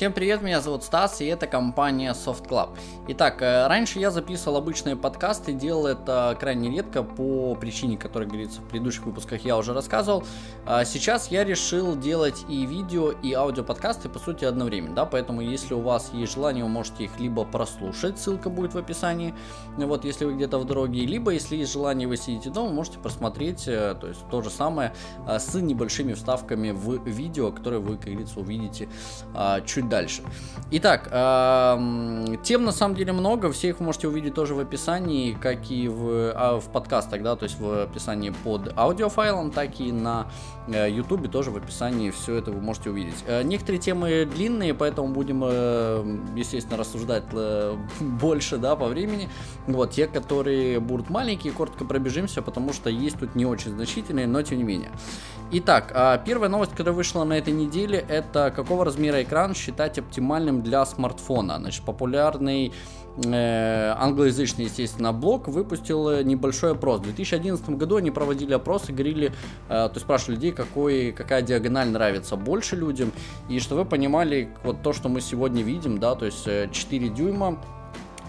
Всем привет, меня зовут Стас, и это компания Soft Club. Итак, э, раньше я записывал обычные подкасты, делал это крайне редко по причине, которая говорится в предыдущих выпусках, я уже рассказывал. А сейчас я решил делать и видео, и аудио подкасты, по сути, одновременно, да, поэтому если у вас есть желание, вы можете их либо прослушать, ссылка будет в описании, вот, если вы где-то в дороге, либо, если есть желание, вы сидите дома, можете просмотреть, э, то есть то же самое, э, с небольшими вставками в видео, которые вы, как говорится, увидите чуть дальше. Итак, э, тем на самом деле много, все их можете увидеть тоже в описании, как и в, а, в подкастах, да, то есть в описании под аудиофайлом, так и на э, тоже в описании все это вы можете увидеть. Э, некоторые темы длинные, поэтому будем, э, естественно, рассуждать больше, да, по времени. Вот, те, которые будут маленькие, коротко пробежимся, потому что есть тут не очень значительные, но тем не менее. Итак, первая новость, которая вышла на этой неделе, это какого размера экран считать оптимальным для смартфона. Значит, популярный э, англоязычный, естественно, блог выпустил небольшой опрос. В 2011 году они проводили опрос и говорили, э, то есть спрашивали людей, какой, какая диагональ нравится больше людям. И что вы понимали, вот то, что мы сегодня видим, да, то есть 4 э, дюйма,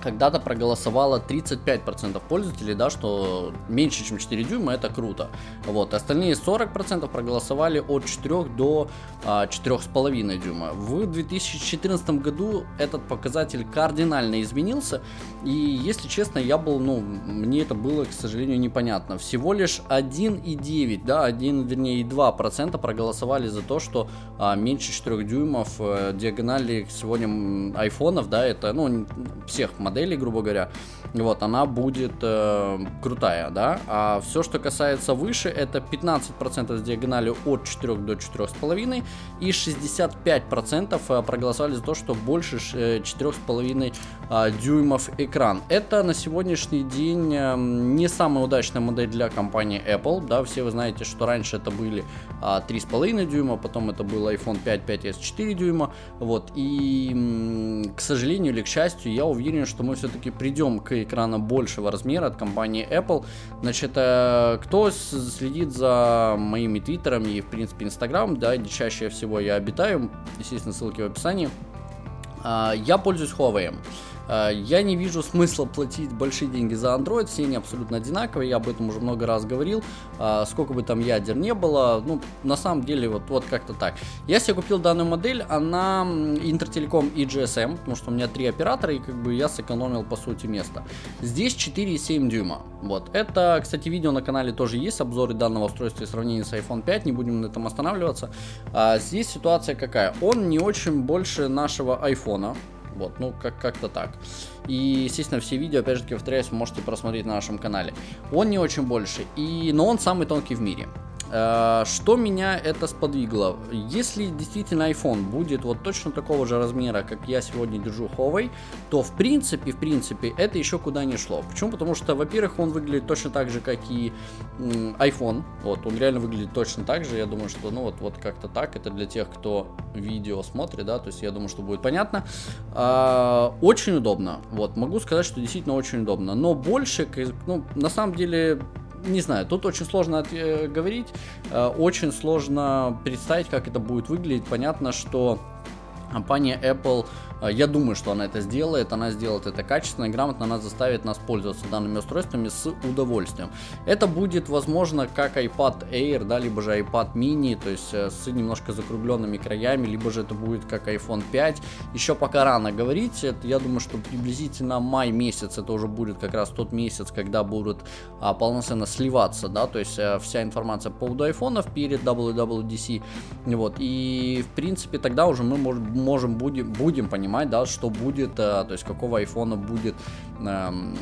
когда-то проголосовало 35% пользователей, да, что меньше, чем 4 дюйма, это круто. Вот, остальные 40% проголосовали от 4 до а, 4,5 дюйма. В 2014 году этот показатель кардинально изменился, и, если честно, я был, ну, мне это было, к сожалению, непонятно. Всего лишь 1,9, да, 1, вернее, 2% проголосовали за то, что а, меньше 4 дюймов а, диагонали сегодня айфонов, да, это, ну, всех моделей моделей, грубо говоря, вот, она будет э, крутая, да, а все, что касается выше, это 15% с диагонали от 4 до 4,5 и 65% э, проголосовали за то, что больше 4,5 э, дюймов экран. Это на сегодняшний день э, не самая удачная модель для компании Apple, да, все вы знаете, что раньше это были 3,5 дюйма, потом это был iPhone 5, 5s 4 дюйма, вот, и, к сожалению или к счастью, я уверен, что мы все-таки придем к экрана большего размера от компании Apple. Значит, э, кто следит за моими твиттерами и, в принципе, Инстаграм, да, где чаще всего я обитаю, естественно, ссылки в описании, а, я пользуюсь Huawei. А, я не вижу смысла платить большие деньги за Android, все они абсолютно одинаковые, я об этом уже много раз говорил, а, сколько бы там ядер не было, ну, на самом деле, вот, вот как-то так. Я себе купил данную модель, она Интертелеком и GSM, потому что у меня три оператора, и как бы я сэкономил, по сути, место. Здесь 4,7 дюйма, вот. Это, кстати, видео на канале тоже есть, обзоры данного устройства и сравнение с iPhone 5, не будем на этом останавливаться. А здесь ситуация какая? Он не очень больше нашего iPhone, вот, ну, как- как-то так. И, естественно, все видео, опять же, повторяюсь, вы можете просмотреть на нашем канале. Он не очень больше, и, но он самый тонкий в мире. Э, что меня это сподвигло? Если действительно iPhone будет вот точно такого же размера, как я сегодня держу Huawei, то в принципе, в принципе, это еще куда не шло. Почему? Потому что, во-первых, он выглядит точно так же, как и iPhone. Вот, он реально выглядит точно так же. Я думаю, что, ну вот, вот как-то так. Это для тех, кто видео смотрит, да, то есть я думаю, что будет понятно. А, очень удобно. Вот, могу сказать, что действительно очень удобно. Но больше, ну, на самом деле, не знаю, тут очень сложно э, говорить, э, очень сложно представить, как это будет выглядеть. Понятно, что компания Apple а, я думаю, что она это сделает, она сделает это качественно и грамотно, она заставит нас пользоваться данными устройствами с удовольствием. Это будет, возможно, как iPad Air, да, либо же iPad mini, то есть э, с немножко закругленными краями, либо же это будет как iPhone 5. Еще пока рано говорить, это, я думаю, что приблизительно май месяц это уже будет как раз тот месяц, когда будут а, полноценно сливаться, да, то есть а, вся информация по поводу айфонов перед WWDC, вот, и в принципе тогда уже мы можем, можем будем, будем понимать, да, что будет, э, то есть какого айфона будет эм,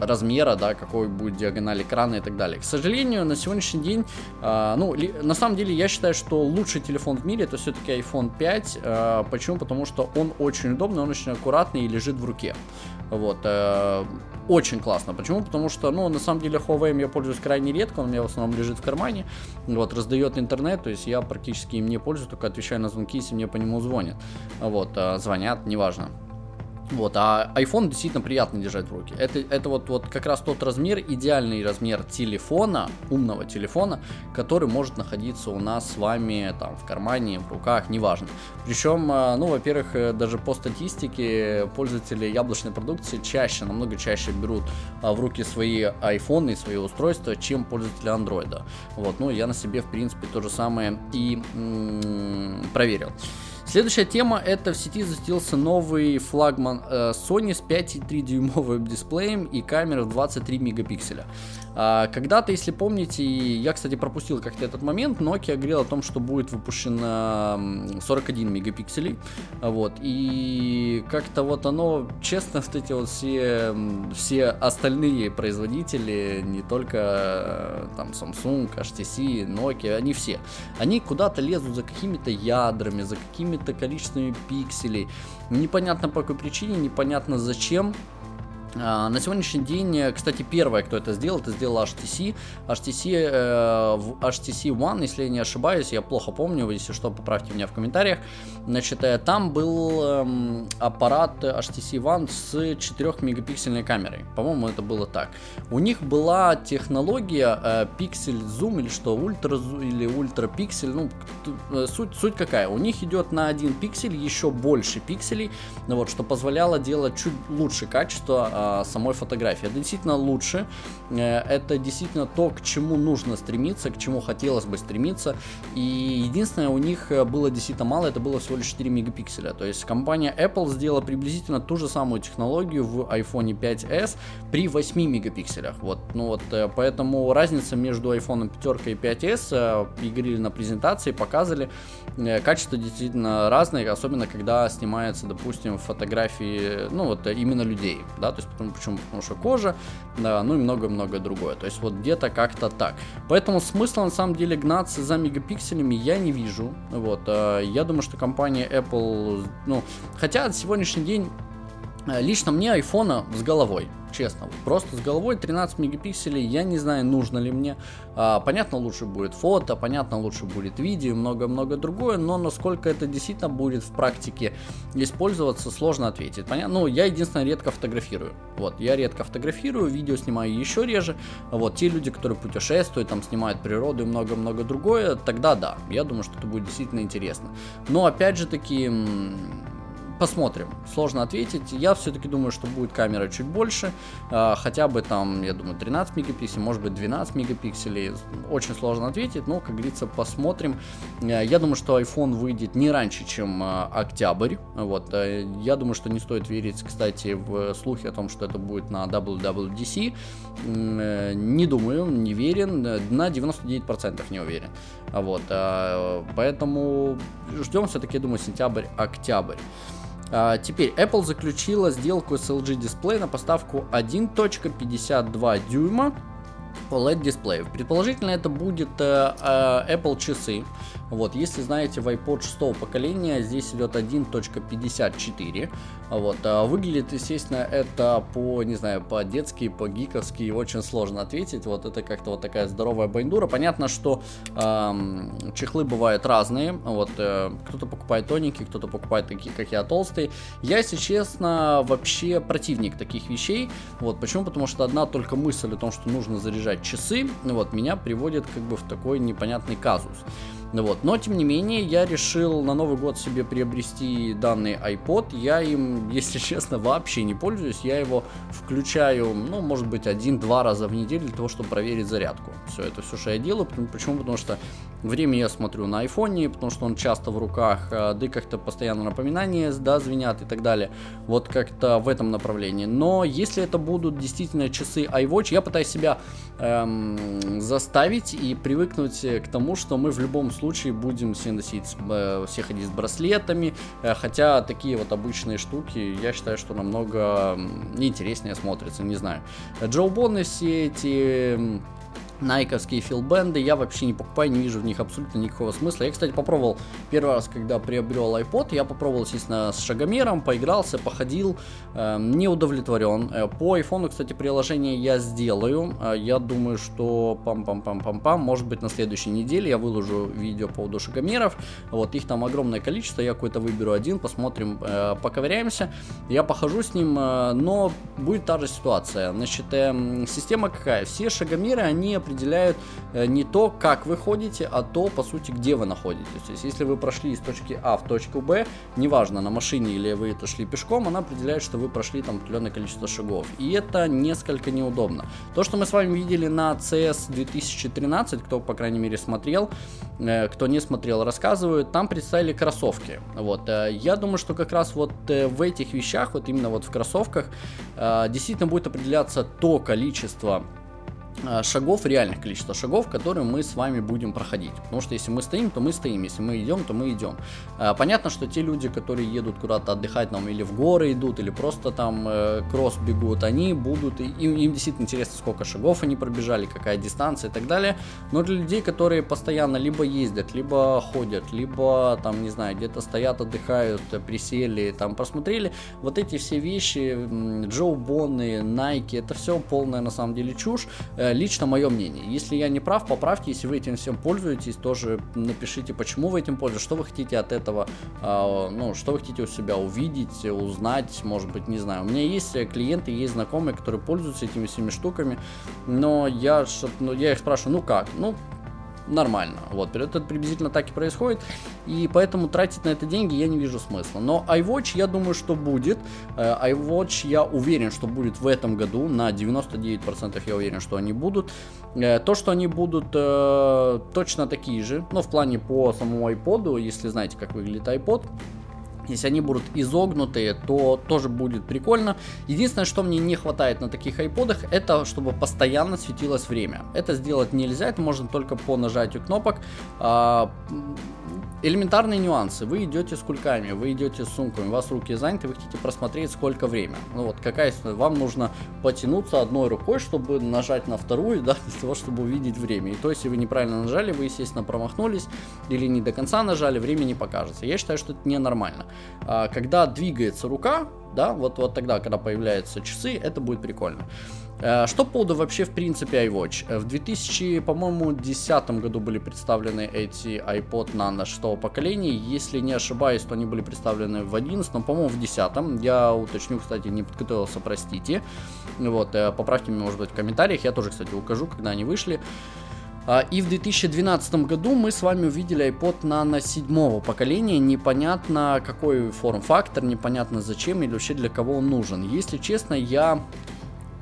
размера, да, какой будет диагональ экрана и так далее. К сожалению, на сегодняшний день, э, ну, ли, на самом деле, я считаю, что лучший телефон в мире это все-таки iPhone 5. Э, почему? Потому что он очень удобный, он очень аккуратный и лежит в руке. Вот. Э, очень классно. Почему? Потому что, ну, на самом деле, Huawei я пользуюсь крайне редко, он у меня в основном лежит в кармане, вот, раздает интернет, то есть я практически им не пользуюсь, только отвечаю на звонки, если мне по нему звонят. Вот, э, звонят, неважно. Вот, а iPhone действительно приятно держать в руке. Это, это вот, вот как раз тот размер, идеальный размер телефона, умного телефона, который может находиться у нас с вами там в кармане, в руках, неважно. Причем, а, ну, во-первых, э, даже по статистике пользователи яблочной продукции чаще, намного чаще берут а, в руки свои iPhone и свои устройства, чем пользователи Android. Вот, ну, я на себе, в принципе, то же самое и м- проверил. Следующая тема это в сети засветился новый флагман э, Sony с 5,3 дюймовым дисплеем и камерой в 23 мегапикселя. А, когда-то, если помните, я, кстати, пропустил как-то этот момент, Nokia говорил о том, что будет выпущено 41 мегапикселей, вот, и как-то вот оно, честно, вот эти вот все, все остальные производители, не только э, там Samsung, HTC, Nokia, они все, они куда-то лезут за какими-то ядрами, за какими-то количествами пикселей, непонятно по какой причине, непонятно зачем, на сегодняшний день, э, кстати, первое, кто это сделал, это сделал HTC. HTC, э, HTC One, если я не ошибаюсь, я плохо помню, если что, поправьте меня в комментариях. Значит, э, там был э, аппарат HTC One с 4 мегапиксельной камерой. По-моему, это было так. У них была технология пиксель зум или что, ультра или ультра пиксель, ну, суть, суть какая? У них идет на один пиксель еще больше пикселей, вот, что позволяло делать чуть лучше качество самой фотографии. Это действительно лучше, э, это действительно то, к чему нужно стремиться, к чему хотелось бы стремиться. И единственное, у них э, было действительно мало, это было всего лишь 4 мегапикселя. То есть компания Apple сделала приблизительно ту же самую технологию в iPhone 5s при 8 мегапикселях. Вот, ну вот, э, поэтому разница между iPhone 5 и 5s и говорили на презентации, показывали, качество действительно разное, особенно когда снимается, допустим, фотографии, ну вот именно людей, да, то есть Потому, почему? Потому что кожа, да, ну и много-много другое. То есть вот где-то как-то так. Поэтому смысла на самом деле гнаться за мегапикселями я не вижу. Вот, а, я думаю, что компания Apple, ну, хотя сегодняшний день э, лично мне айфона с головой честно. Просто с головой 13 мегапикселей, я не знаю, нужно ли мне. А, понятно, лучше будет фото, понятно, лучше будет видео, много-много другое, но насколько это действительно будет в практике использоваться, сложно ответить. Понятно? Ну, я единственное редко фотографирую. Вот, я редко фотографирую, видео снимаю еще реже. Вот, те люди, которые путешествуют, там снимают природу и много-много другое, тогда да, я думаю, что это будет действительно интересно. Но опять же таки Посмотрим. Сложно ответить. Я все-таки думаю, что будет камера чуть больше. Э, хотя бы там, я думаю, 13 мегапикселей, может быть 12 мегапикселей. Очень сложно ответить, но, как говорится, посмотрим. Э, я думаю, что iPhone выйдет не раньше, чем э, октябрь. Вот. Э, я думаю, что не стоит верить, кстати, в слухи о том, что это будет на WWDC. Э, не думаю, не верен. На 99% не уверен. Вот. Поэтому ждем все-таки, думаю, сентябрь-октябрь. А, теперь Apple заключила сделку с LG Display на поставку 1.52 дюйма OLED дисплеев. Предположительно это будет э, э, Apple часы. Вот, если знаете, в iPod 6 поколения здесь идет 1.54. Вот, а выглядит, естественно, это по, не знаю, по-детски, по-гиковски очень сложно ответить. Вот это как-то вот такая здоровая бандура. Понятно, что э, чехлы бывают разные. Вот, э, кто-то покупает тоненькие, кто-то покупает такие, как я, толстые. Я, если честно, вообще противник таких вещей. Вот, почему? Потому что одна только мысль о том, что нужно заряжать часы, вот, меня приводит как бы в такой непонятный казус. Вот. Но, тем не менее, я решил на Новый год себе приобрести данный iPod. Я им, если честно, вообще не пользуюсь. Я его включаю, ну, может быть, один-два раза в неделю для того, чтобы проверить зарядку. Все, это все, что я делаю. Почему? Потому что время я смотрю на айфоне, потому что он часто в руках, а, да и как-то постоянно напоминания, да, звенят и так далее. Вот как-то в этом направлении. Но если это будут действительно часы iWatch, я пытаюсь себя эм, заставить и привыкнуть к тому, что мы в любом случае будем все носить, э, все ходить с браслетами, э, хотя такие вот обычные штуки, я считаю, что намного интереснее смотрятся, не знаю. Джо Бонны все эти найковские филбенды, я вообще не покупаю, не вижу в них абсолютно никакого смысла. Я, кстати, попробовал первый раз, когда приобрел iPod, я попробовал, естественно, с шагомером, поигрался, походил, э, не удовлетворен. Э, по iPhone, кстати, приложение я сделаю. Э, я думаю, что пам-пам-пам-пам-пам, может быть, на следующей неделе я выложу видео по поводу шагомеров. Вот, их там огромное количество, я какой-то выберу один, посмотрим, э, поковыряемся. Я похожу с ним, э, но будет та же ситуация. Значит, э, система какая? Все шагомеры, они определяют э, не то, как вы ходите, а то, по сути, где вы находитесь. То есть, если вы прошли из точки А в точку Б, неважно, на машине или вы это шли пешком, она определяет, что вы прошли там определенное количество шагов. И это несколько неудобно. То, что мы с вами видели на CS 2013, кто, по крайней мере, смотрел, э, кто не смотрел, рассказывают, там представили кроссовки. Вот. Э, я думаю, что как раз вот в этих вещах, вот именно вот в кроссовках, действительно будет определяться то количество шагов, реальных количества шагов, которые мы с вами будем проходить. Потому что если мы стоим, то мы стоим, если мы идем, то мы идем. Э, понятно, что те люди, которые едут куда-то отдыхать, нам или в горы идут, или просто там э, кросс бегут, они будут, им, им действительно интересно, сколько шагов они пробежали, какая дистанция и так далее. Но для людей, которые постоянно либо ездят, либо ходят, либо там, не знаю, где-то стоят, отдыхают, присели, там просмотрели, вот эти все вещи, Джо Бонны, Nike, это все полная на самом деле чушь Э, лично мое мнение. Если я не прав, поправьте, если вы этим всем пользуетесь, тоже напишите, почему вы этим пользуетесь, что вы хотите от этого, а, ну, что вы хотите у себя увидеть, узнать, может быть, не знаю. У меня есть клиенты, есть знакомые, которые пользуются этими всеми штуками, но я, ну, я их спрашиваю, ну как? Ну, нормально. Вот, это приблизительно так и происходит, и поэтому тратить на это деньги я не вижу смысла. Но iWatch я думаю, что будет. Э, iWatch я уверен, что будет в этом году, на 99% я уверен, что они будут. Э, то, что они будут э, точно такие же, ну, в плане по самому iPod, если знаете, как выглядит iPod, если они будут изогнутые, то тоже будет прикольно. Единственное, что мне не хватает на таких айподах, это чтобы постоянно светилось время. Это сделать нельзя, это можно только по нажатию кнопок. Элементарные нюансы. Вы идете с кульками, вы идете с сумками, у вас руки заняты, вы хотите просмотреть сколько время. Ну вот какая вам нужно потянуться одной рукой, чтобы нажать на вторую, да, для того, чтобы увидеть время. И то, если вы неправильно нажали, вы, естественно, промахнулись или не до конца нажали, время не покажется. Я считаю, что это ненормально. А, когда двигается рука, да, вот, вот тогда, когда появляются часы, это будет прикольно. Э, что по поводу вообще в принципе iWatch? Э, в 2000, по-моему, 2010 году были представлены эти iPod Nano 6 поколения. Если не ошибаюсь, то они были представлены в 11, но, по-моему, в 10. Я уточню, кстати, не подготовился, простите. Вот, э, поправьте меня, может быть, в комментариях. Я тоже, кстати, укажу, когда они вышли. А, и в 2012 году мы с вами увидели iPod Nano седьмого поколения. Непонятно какой форм-фактор, непонятно зачем или вообще для кого он нужен. Если честно, я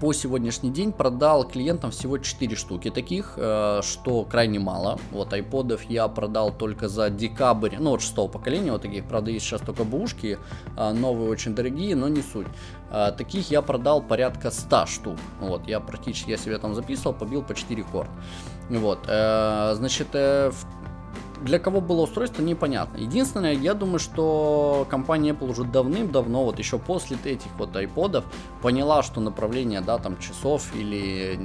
по сегодняшний день продал клиентам всего 4 штуки таких, э, что крайне мало. Вот айподов я продал только за декабрь, ну вот шестого поколения, вот таких, правда, есть сейчас только бушки, э, новые очень дорогие, но не суть. Э, таких я продал порядка 100 штук. Вот, я практически, я себе там записывал, побил по 4 корт. Вот, значит, в для кого было устройство, непонятно. Единственное, я думаю, что компания Apple уже давным-давно, вот еще после этих вот iPodов, поняла, что направление, да, там, часов или,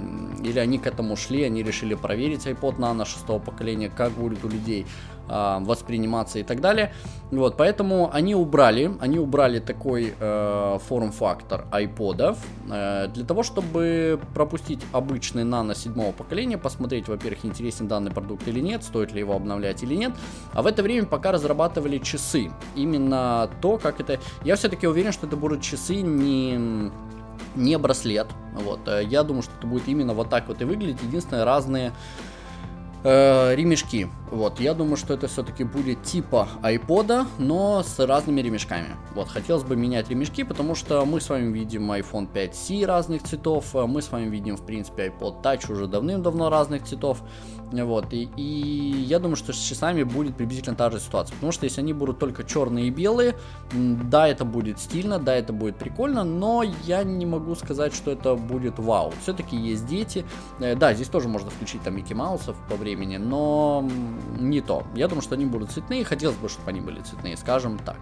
или они к этому шли, они решили проверить iPod Nano шестого поколения, как будет у людей э, восприниматься и так далее. Вот, поэтому они убрали, они убрали такой э, форм-фактор iPodов э, для того, чтобы пропустить обычный нано седьмого поколения, посмотреть, во-первых, интересен данный продукт или нет, стоит ли его обновлять или нет. А в это время пока разрабатывали часы. Именно то, как это... Я все-таки уверен, что это будут часы не не браслет. Вот. Э, я думаю, что это будет именно вот так вот и выглядеть. Единственное, разные э, ремешки. Вот, я думаю, что это все-таки будет типа iPod, но с разными ремешками. Вот, хотелось бы менять ремешки, потому что мы с вами видим iPhone 5C разных цветов, э, мы с вами видим, в принципе, iPod Touch уже давным-давно разных цветов. Вот, и, и я думаю, что с часами будет приблизительно та же ситуация, потому что если они будут только черные и белые, да, это будет стильно, да, это будет прикольно, но я не могу сказать, что это будет вау. Все-таки есть дети, э, да, здесь тоже можно включить там Микки Маусов по времени, но не то. Я думаю, что они будут цветные, хотелось бы, чтобы они были цветные, скажем так.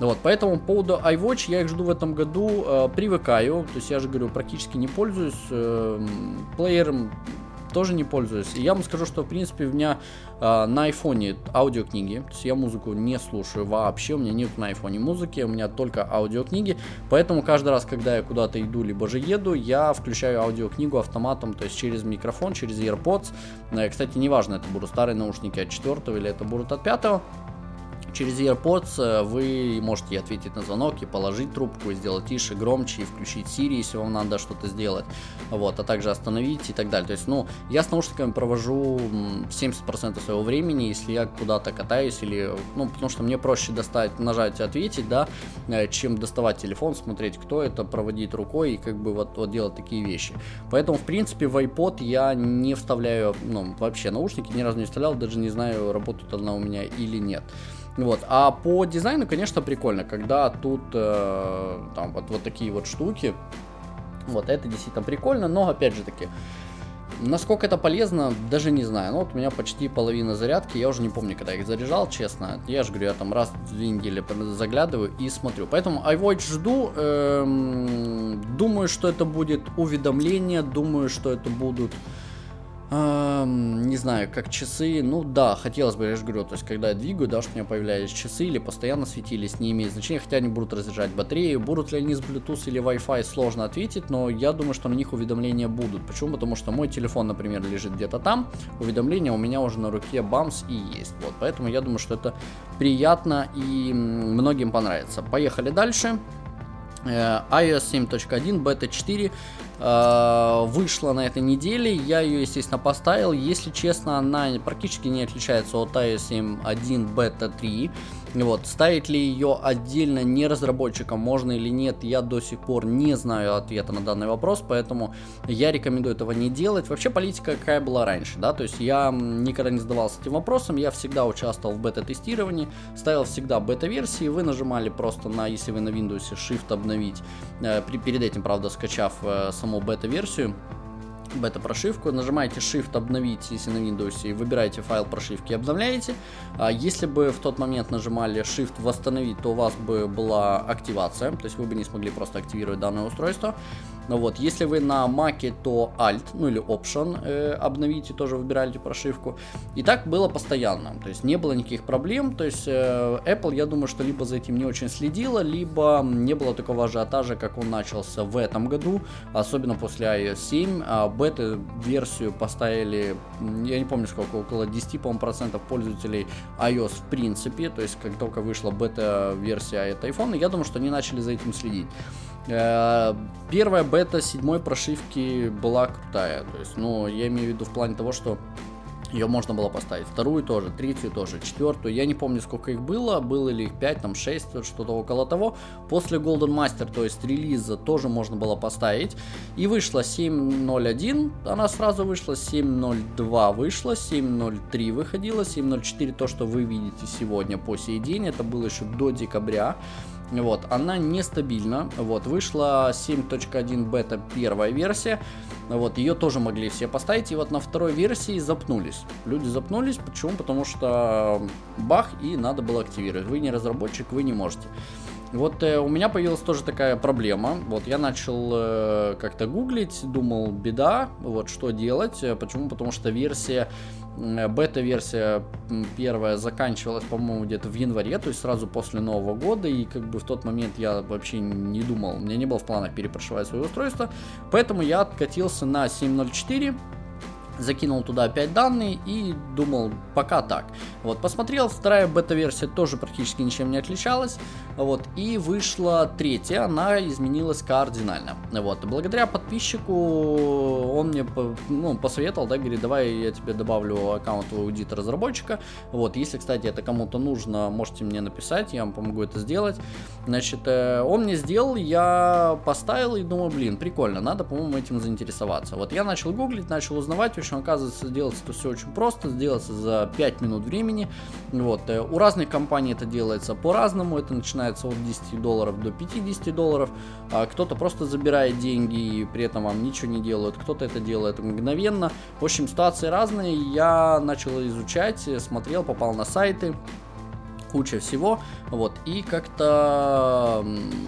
Вот, поэтому по поводу iWatch я их жду в этом году, э, привыкаю, то есть я же говорю, практически не пользуюсь э, плеером, тоже не пользуюсь. И я вам скажу, что, в принципе, у меня э, на айфоне аудиокниги, то есть я музыку не слушаю вообще, у меня нет на айфоне музыки, у меня только аудиокниги, поэтому каждый раз, когда я куда-то иду, либо же еду, я включаю аудиокнигу автоматом, то есть через микрофон, через AirPods. Э, кстати, неважно, это будут старые наушники от 4 или это будут от 5 Через AirPods э, вы можете ответить на звонок и положить трубку, и сделать тише, громче, и включить Siri, если вам надо что-то сделать, вот, а также остановить и так далее. То есть, ну, я с наушниками провожу 70% своего времени, если я куда-то катаюсь, или, ну, потому что мне проще достать, нажать, ответить, да, э, чем доставать телефон, смотреть, кто это, проводить рукой и как бы вот, вот делать такие вещи. Поэтому, в принципе, в iPod я не вставляю, ну, вообще наушники, ни разу не вставлял, даже не знаю, работает она у меня или нет. Вот. А по дизайну, конечно, прикольно, когда тут э, там вот, вот такие вот штуки. Вот, это действительно прикольно, но опять же таки, Насколько это полезно, даже не знаю. Ну вот у меня почти половина зарядки, я уже не помню, когда их заряжал, честно. Я же говорю, я там раз в две недели заглядываю и смотрю. Поэтому iWatch жду. Эм, думаю, что это будет уведомление, думаю, что это будут Не знаю, как часы, ну да, хотелось бы, я же говорю, то есть когда я двигаю, да, что у меня появлялись часы или постоянно светились, не имеет значения, хотя они будут разряжать батарею, будут ли они с Bluetooth или Wi-Fi, сложно ответить, но я думаю, что на них уведомления будут. Почему? Потому что мой телефон, например, лежит где-то там, уведомления у меня уже на руке бамс и есть, вот, поэтому я думаю, что это приятно и многим понравится. Поехали дальше. Э, iOS 7.1, Beta 4 э, вышла на этой неделе. Я ее, естественно, поставил. Если честно, она практически не отличается от iOS 7.1 Beta 3. Вот, ставить ли ее отдельно не разработчикам, можно или нет, я до сих пор не знаю ответа на данный вопрос, поэтому я рекомендую этого не делать. Вообще политика какая была раньше, да, то есть я никогда не задавался этим вопросом, я всегда участвовал в бета-тестировании, ставил всегда бета-версии, вы нажимали просто на, если вы на Windows, Shift обновить, э, при, перед этим, правда, скачав э, саму бета-версию, бета-прошивку, нажимаете Shift обновить, если на Windows, и выбираете файл прошивки и обновляете. А если бы в тот момент нажимали Shift восстановить, то у вас бы была активация, то есть вы бы не смогли просто активировать данное устройство. Ну вот, если вы на Mac, то Alt, ну или Option э, обновите, тоже выбираете прошивку. И так было постоянно, то есть не было никаких проблем, то есть э, Apple, я думаю, что либо за этим не очень следила, либо не было такого ажиотажа, как он начался в этом году, особенно после iOS 7, а бета-версию поставили, я не помню сколько, около 10, по процентов пользователей iOS в принципе, то есть как только вышла бета-версия от iPhone, я думаю, что они начали за этим следить. Э, первая бета седьмой прошивки была крутая. То есть, ну, я имею в виду в плане того, что ее можно было поставить. Вторую тоже, третью тоже, четвертую. Я не помню, сколько их было. Было ли их 5, там 6, что-то около того. После Golden Master, то есть релиза, тоже можно было поставить. И вышла 7.01. Она сразу вышла. 7.02 вышла. 7.03 выходила. 7.04 то, что вы видите сегодня по сей день. Это было еще до декабря. Вот, она нестабильна. Вот, вышла 7.1 бета первая версия. Вот, ее тоже могли все поставить. И вот на второй версии запнулись. Люди запнулись. Почему? Потому что бах, и надо было активировать. Вы не разработчик, вы не можете. Вот э, у меня появилась тоже такая проблема. Вот я начал э, как-то гуглить, думал, беда, вот что делать. Почему? Потому что версия Э, бета-версия первая заканчивалась, по-моему, где-то в январе, то есть сразу после Нового года, и как бы в тот момент я вообще не думал, у меня не было в планах перепрошивать свое устройство, поэтому я откатился на 7.04, закинул туда опять данные и думал, пока так. Вот, посмотрел, вторая бета-версия тоже практически ничем не отличалась, вот, и вышла третья, она изменилась кардинально, вот, благодаря подписчику он мне, ну, посоветовал, да, говорит, давай я тебе добавлю аккаунт у аудита разработчика, вот, если, кстати, это кому-то нужно, можете мне написать, я вам помогу это сделать, значит, э, он мне сделал, я поставил и думаю, блин, прикольно, надо, по-моему, этим заинтересоваться, вот, я начал гуглить, начал узнавать, общем, оказывается, делается это все очень просто, сделается за 5 минут времени. Вот. Э, у разных компаний это делается по-разному, это начинается от 10 долларов до 50 долларов. А кто-то просто забирает деньги и при этом вам ничего не делает, кто-то это делает мгновенно. В общем, ситуации разные. Я начал изучать, смотрел, попал на сайты, куча всего, вот, и как-то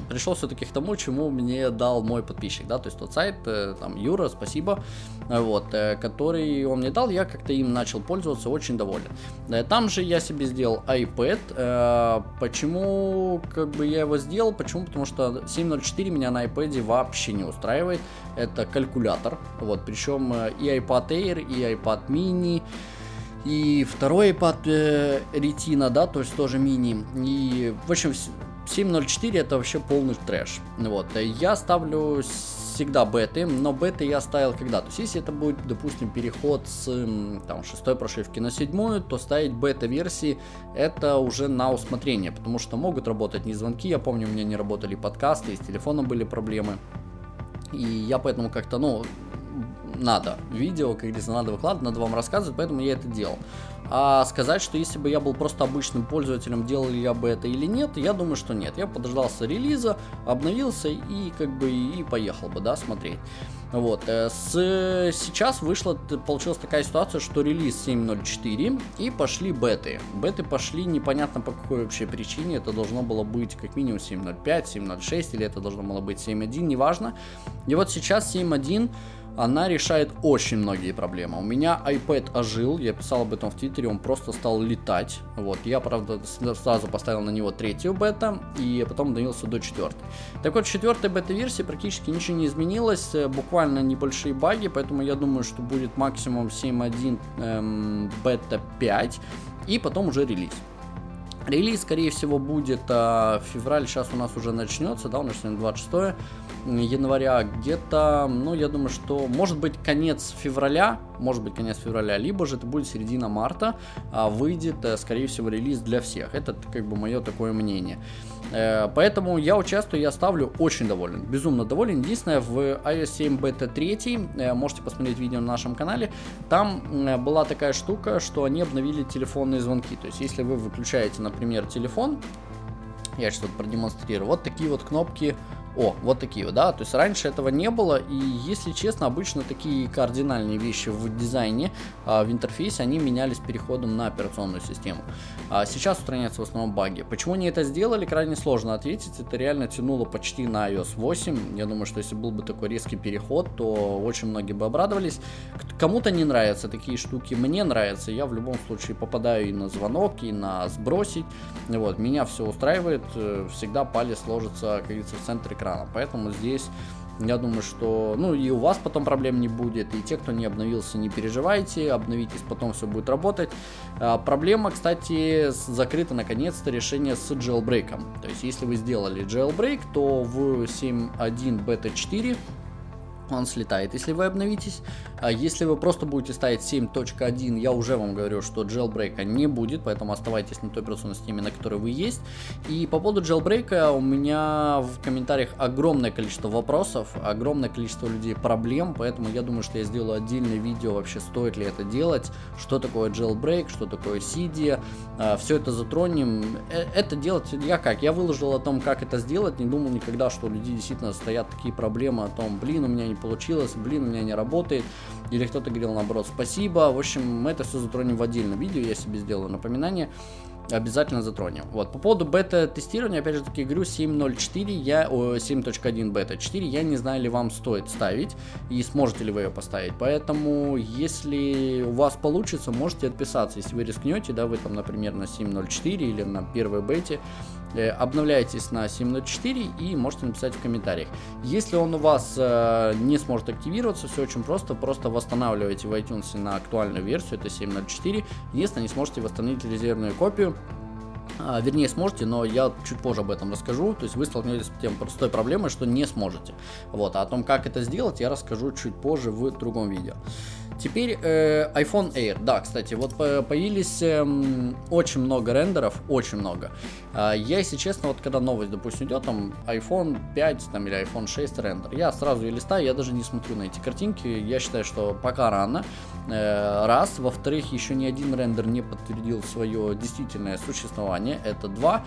пришел все-таки к тому, чему мне дал мой подписчик, да, то есть тот сайт, э, там, Юра, спасибо, вот, э, который он мне дал, я как-то им начал пользоваться, очень доволен. Э, там же я себе сделал iPad, почему, как бы, я его сделал, почему, потому что 7.04 меня на iPad вообще не устраивает, это калькулятор, вот, причем и iPad Air, и iPad mini, и второй iPad э, Retina, да, то есть тоже мини. И, в общем, 7.04 это вообще полный трэш. Вот. Я ставлю всегда беты, но беты я ставил когда? То есть, если это будет, допустим, переход с там, шестой прошивки на седьмую, то ставить бета-версии это уже на усмотрение, потому что могут работать не звонки, я помню, у меня не работали подкасты, и с телефоном были проблемы. И я поэтому как-то, ну, надо. Видео, как говорится, надо выкладывать, надо вам рассказывать, поэтому я это делал. А сказать, что если бы я был просто обычным пользователем, делал ли я бы это или нет, я думаю, что нет. Я подождался релиза, обновился и как бы и поехал бы, да, смотреть. Вот, э, с, сейчас вышла, получилась такая ситуация, что релиз 7.04 и пошли беты. Беты пошли непонятно по какой вообще причине, это должно было быть как минимум 7.05, 7.06 или это должно было быть 7.1, неважно. И вот сейчас 7.1 она решает очень многие проблемы. У меня iPad ожил, я писал об этом в Твиттере, он просто стал летать. Вот, я, правда, сразу поставил на него третью бета, и потом обновился до четвертой. Так вот, в четвертой бета-версии практически ничего не изменилось, э, буквально небольшие баги, поэтому я думаю, что будет максимум 7.1 эм, бета 5, и потом уже релиз. Релиз, скорее всего, будет а, февраль, сейчас у нас уже начнется, да, у нас сегодня 26 января, где-то, ну, я думаю, что может быть конец февраля, может быть конец февраля, либо же это будет середина марта, а выйдет, э, скорее всего, релиз для всех. Это как бы мое такое мнение. Э, поэтому я участвую, я ставлю очень доволен, безумно доволен. Единственное, в iOS 7 Beta 3, э, можете посмотреть видео на нашем канале, там была такая штука, что они обновили телефонные звонки. То есть, если вы выключаете, например, телефон, я сейчас вот продемонстрирую, вот такие вот кнопки о, вот такие вот, да, то есть раньше этого не было, и если честно, обычно такие кардинальные вещи в дизайне, а, в интерфейсе, они менялись переходом на операционную систему. А сейчас устраняются в основном баги. Почему они это сделали, крайне сложно ответить, это реально тянуло почти на iOS 8, я думаю, что если был бы такой резкий переход, то очень многие бы обрадовались. Кому-то не нравятся такие штуки, мне нравится, я в любом случае попадаю и на звонок, и на сбросить, вот, меня все устраивает, э, всегда палец ложится, как говорится, в центре экрана. Поэтому здесь я думаю, что, ну, и у вас потом проблем не будет, и те, кто не обновился, не переживайте, обновитесь, потом все будет работать. А, проблема, кстати, закрыта наконец-то решение с jailbreak. То есть, если вы сделали jailbreak, то в 7.1 бета 4 он слетает, если вы обновитесь. А если вы просто будете ставить 7.1, я уже вам говорю, что jailbreak не будет, поэтому оставайтесь на той операционной системе, на которой вы есть. И по поводу jailbreak у меня в комментариях огромное количество вопросов, огромное количество людей проблем, поэтому я думаю, что я сделаю отдельное видео, вообще стоит ли это делать, что такое jailbreak, что такое CD, а, все это затронем. Э, это делать я как? Я выложил о том, как это сделать, не думал никогда, что у людей действительно стоят такие проблемы о том, блин, у меня не получилось, блин, у меня не работает. Или кто-то говорил наоборот, спасибо. В общем, мы это все затронем в отдельном видео, я себе сделаю напоминание обязательно затронем. Вот, по поводу бета-тестирования, опять же таки говорю, 7.04, я, 7.1 бета 4, я не знаю, ли вам стоит ставить, и сможете ли вы ее поставить. Поэтому, если у вас получится, можете отписаться, если вы рискнете, да, вы там, например, на 7.04 или на первой бете, обновляйтесь на 7.04 и можете написать в комментариях. Если он у вас э, не сможет активироваться, все очень просто, просто восстанавливайте в iTunes на актуальную версию, это 7.04, если не сможете восстановить резервную копию, а, вернее, сможете, но я чуть позже об этом расскажу. То есть вы столкнетесь с тем простой проблемой, что не сможете. Вот, а о том, как это сделать, я расскажу чуть позже в другом видео. Теперь э, iPhone Air. Да, кстати, вот появились э, очень много рендеров, очень много. Э, я, если честно, вот когда новость, допустим, идет, там iPhone 5 там, или iPhone 6 рендер, я сразу ее листаю, я даже не смотрю на эти картинки. Я считаю, что пока рано. Э, раз. Во-вторых, еще ни один рендер не подтвердил свое действительное существование. Это два.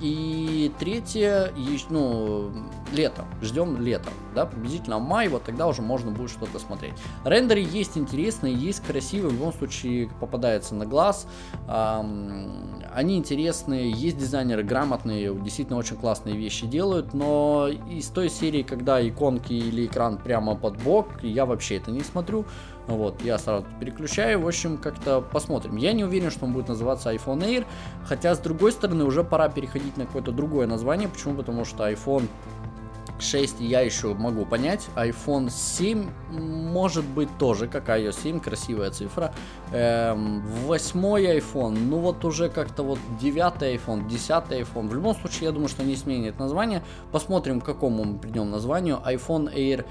И третье, ну, лето, ждем лето, да, приблизительно май, вот тогда уже можно будет что-то смотреть. Рендеры есть интересные, есть красивые, в любом случае попадается на глаз, они интересные, есть дизайнеры грамотные, действительно очень классные вещи делают, но из той серии, когда иконки или экран прямо под бок, я вообще это не смотрю, вот, я сразу переключаю, в общем, как-то посмотрим. Я не уверен, что он будет называться iPhone Air, хотя, с другой стороны, уже пора переходить на какое-то другое название. Почему? Потому что iPhone 6 я еще могу понять. iPhone 7 может быть тоже, как iOS 7, красивая цифра. Эм, восьмой iPhone, ну вот уже как-то вот девятый iPhone, десятый iPhone. В любом случае, я думаю, что они сменят название. Посмотрим, к какому мы придем названию. iPhone Air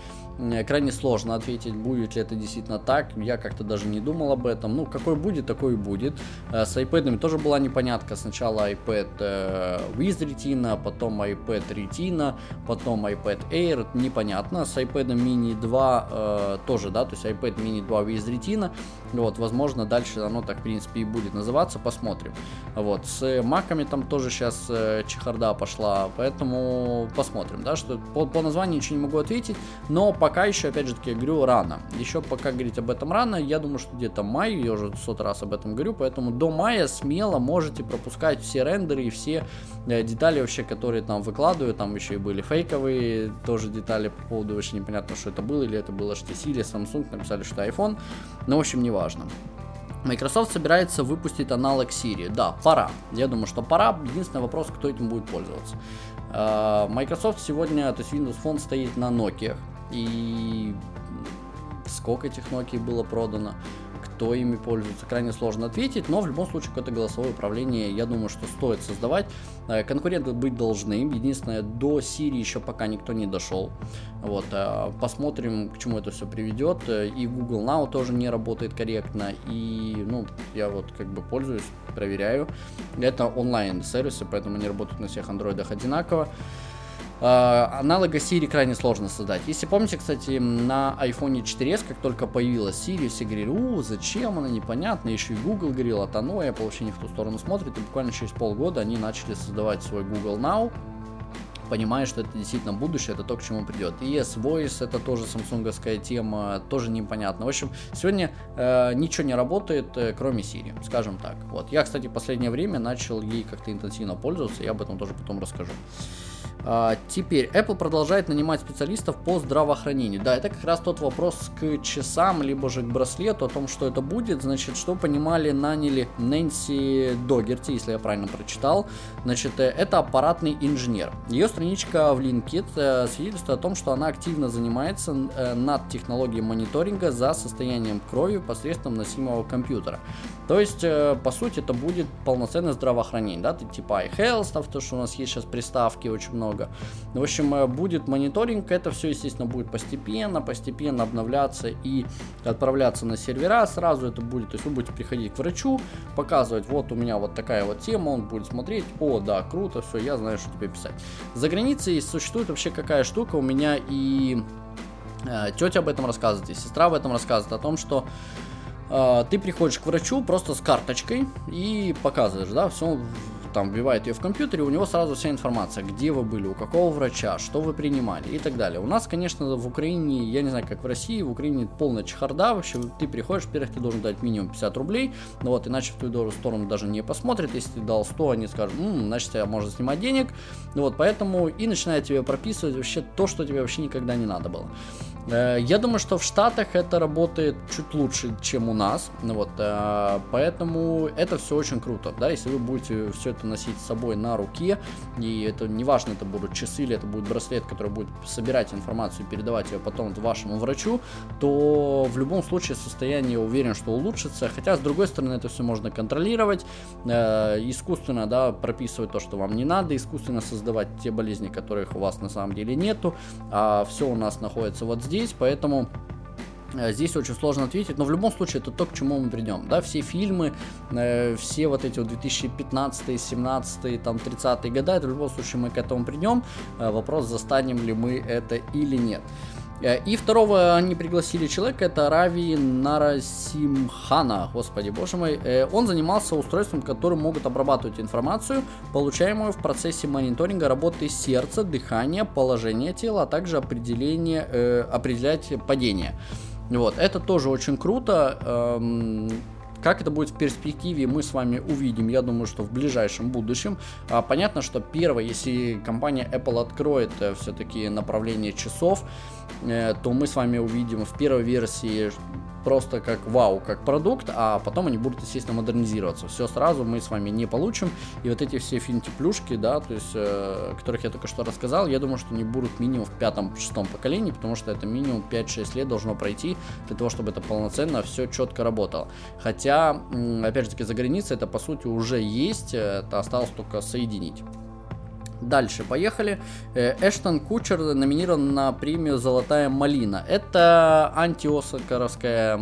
крайне сложно ответить, будет ли это действительно так. Я как-то даже не думал об этом. Ну, какой будет, такой и будет. Э, с iPad тоже была непонятка. Сначала iPad э, with Retina, потом iPad Retina, потом iPad Air. Непонятно. С iPad mini 2 э, тоже, да, то есть iPad mini 2 with Retina. Вот, возможно, дальше оно так, в принципе, и будет называться. Посмотрим. Вот, с маками там тоже сейчас чехарда пошла, поэтому посмотрим, да, что по, по названию ничего не могу ответить, но по пока еще, опять же таки, говорю, рано. Еще пока говорить об этом рано, я думаю, что где-то май, я уже сот раз об этом говорю, поэтому до мая смело можете пропускать все рендеры и все э, детали вообще, которые там выкладывают, там еще и были фейковые тоже детали по поводу, вообще непонятно, что это было, или это было HTC или Samsung, написали, что iPhone, но в общем не важно. Microsoft собирается выпустить аналог Siri. Да, пора. Я думаю, что пора. Единственный вопрос, кто этим будет пользоваться. Э, Microsoft сегодня, то есть Windows Phone стоит на Nokia и сколько этих Nokia было продано, кто ими пользуется, крайне сложно ответить, но в любом случае какое-то голосовое управление, я думаю, что стоит создавать. Э, конкуренты быть должны, единственное, до Siri еще пока никто не дошел. Вот, э, посмотрим, к чему это все приведет. Э, и Google Now тоже не работает корректно, и, ну, я вот как бы пользуюсь, проверяю. Это онлайн-сервисы, поэтому они работают на всех андроидах одинаково. Uh, аналога Siri крайне сложно создать. Если помните, кстати, на iPhone 4s, как только появилась Siri, все говорили, у, зачем она, непонятно, еще и Google говорил, а то ну, Apple вообще не в ту сторону смотрит, и буквально через полгода они начали создавать свой Google Now, понимая, что это действительно будущее, это то, к чему придет. И yes Voice, это тоже самсунговская тема, тоже непонятно. В общем, сегодня э, ничего не работает, э, кроме Siri, скажем так. Вот. Я, кстати, в последнее время начал ей как-то интенсивно пользоваться, я об этом тоже потом расскажу. А, теперь Apple продолжает нанимать специалистов по здравоохранению. Да, это как раз тот вопрос к часам, либо же к браслету, о том, что это будет. Значит, что понимали, наняли Нэнси Догерти, если я правильно прочитал. Значит, э, это аппаратный инженер. Ее страничка в LinkedIn э, свидетельствует о том, что она активно занимается э, над технологией мониторинга за состоянием крови посредством носимого компьютера. То есть, по сути, это будет полноценное здравоохранение, да, типа iHealth, то, что у нас есть сейчас приставки очень много, много. В общем, э, будет мониторинг, это все, естественно, будет постепенно, постепенно обновляться и отправляться на сервера. Сразу это будет, то есть вы будете приходить к врачу, показывать, вот у меня вот такая вот тема, он будет смотреть, о, да, круто, все, я знаю, что тебе писать. За границей существует вообще какая штука, у меня и э, тетя об этом рассказывает, и сестра об этом рассказывает, о том, что э, ты приходишь к врачу просто с карточкой и показываешь, да, все там вбивает ее в компьютере, у него сразу вся информация, где вы были, у какого врача, что вы принимали и так далее. У нас, конечно, в Украине, я не знаю, как в России, в Украине полная чехарда, вообще ты приходишь, во-первых, ты должен дать минимум 50 рублей, ну вот, иначе в твою сторону даже не посмотрят, если ты дал 100, они скажут, М, значит, тебя можно снимать денег, ну вот, поэтому и начинает тебе прописывать вообще то, что тебе вообще никогда не надо было. Э, я думаю, что в Штатах это работает чуть лучше, чем у нас. Вот, э, поэтому это все очень круто. Да, если вы будете все это носить с собой на руке, и это неважно, это будут часы или это будет браслет, который будет собирать информацию и передавать ее потом вашему врачу, то в любом случае состояние, уверен, что улучшится. Хотя, с другой стороны, это все можно контролировать, э, искусственно да, прописывать то, что вам не надо, искусственно создавать те болезни, которых у вас на самом деле нету, а все у нас находится вот здесь здесь, поэтому э, Здесь очень сложно ответить, но в любом случае это то, к чему мы придем. Да, все фильмы, э, все вот эти вот 2015, 17, там 30 года, это в любом случае мы к этому придем. Э, вопрос, застанем ли мы это или нет. Э, и второго они пригласили человека, это Рави Нарасимхана, господи боже мой. Э, он занимался устройством, которым могут обрабатывать информацию, получаемую в процессе мониторинга работы сердца, дыхания, положения тела, а также определение, э, определять падение. Вот, это тоже очень круто. Эм, как это будет в перспективе, мы с вами увидим, я думаю, что в ближайшем будущем. А, понятно, что первое, если компания Apple откроет все-таки направление часов, то мы с вами увидим в первой версии просто как вау, как продукт, а потом они будут, естественно, модернизироваться. Все сразу мы с вами не получим. И вот эти все финти-плюшки, да, то есть, э, которых я только что рассказал, я думаю, что они будут минимум в пятом-шестом поколении, потому что это минимум 5-6 лет должно пройти для того, чтобы это полноценно все четко работало. Хотя, опять же таки, за границей это, по сути, уже есть, э, это осталось только соединить. Дальше, поехали. Э, Эштон Кучер номинирован на премию «Золотая малина». Это антиоскаровская,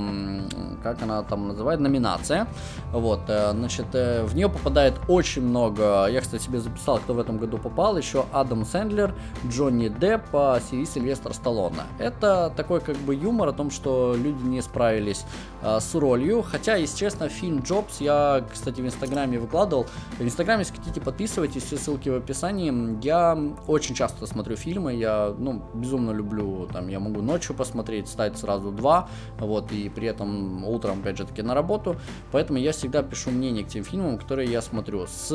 как она там называет, номинация. Вот, э, значит, э, в нее попадает очень много, я, кстати, себе записал, кто в этом году попал, еще Адам Сэндлер, Джонни Депп и Сильвестр Сталлоне. Это такой как бы юмор о том, что люди не справились с ролью, хотя, если честно, фильм «Джобс» я, кстати, в Инстаграме выкладывал. В Инстаграме, если хотите, подписывайтесь, все ссылки в описании я очень часто смотрю фильмы, я, ну, безумно люблю, там, я могу ночью посмотреть, стать сразу два, вот, и при этом утром, опять же таки, на работу, поэтому я всегда пишу мнение к тем фильмам, которые я смотрю. С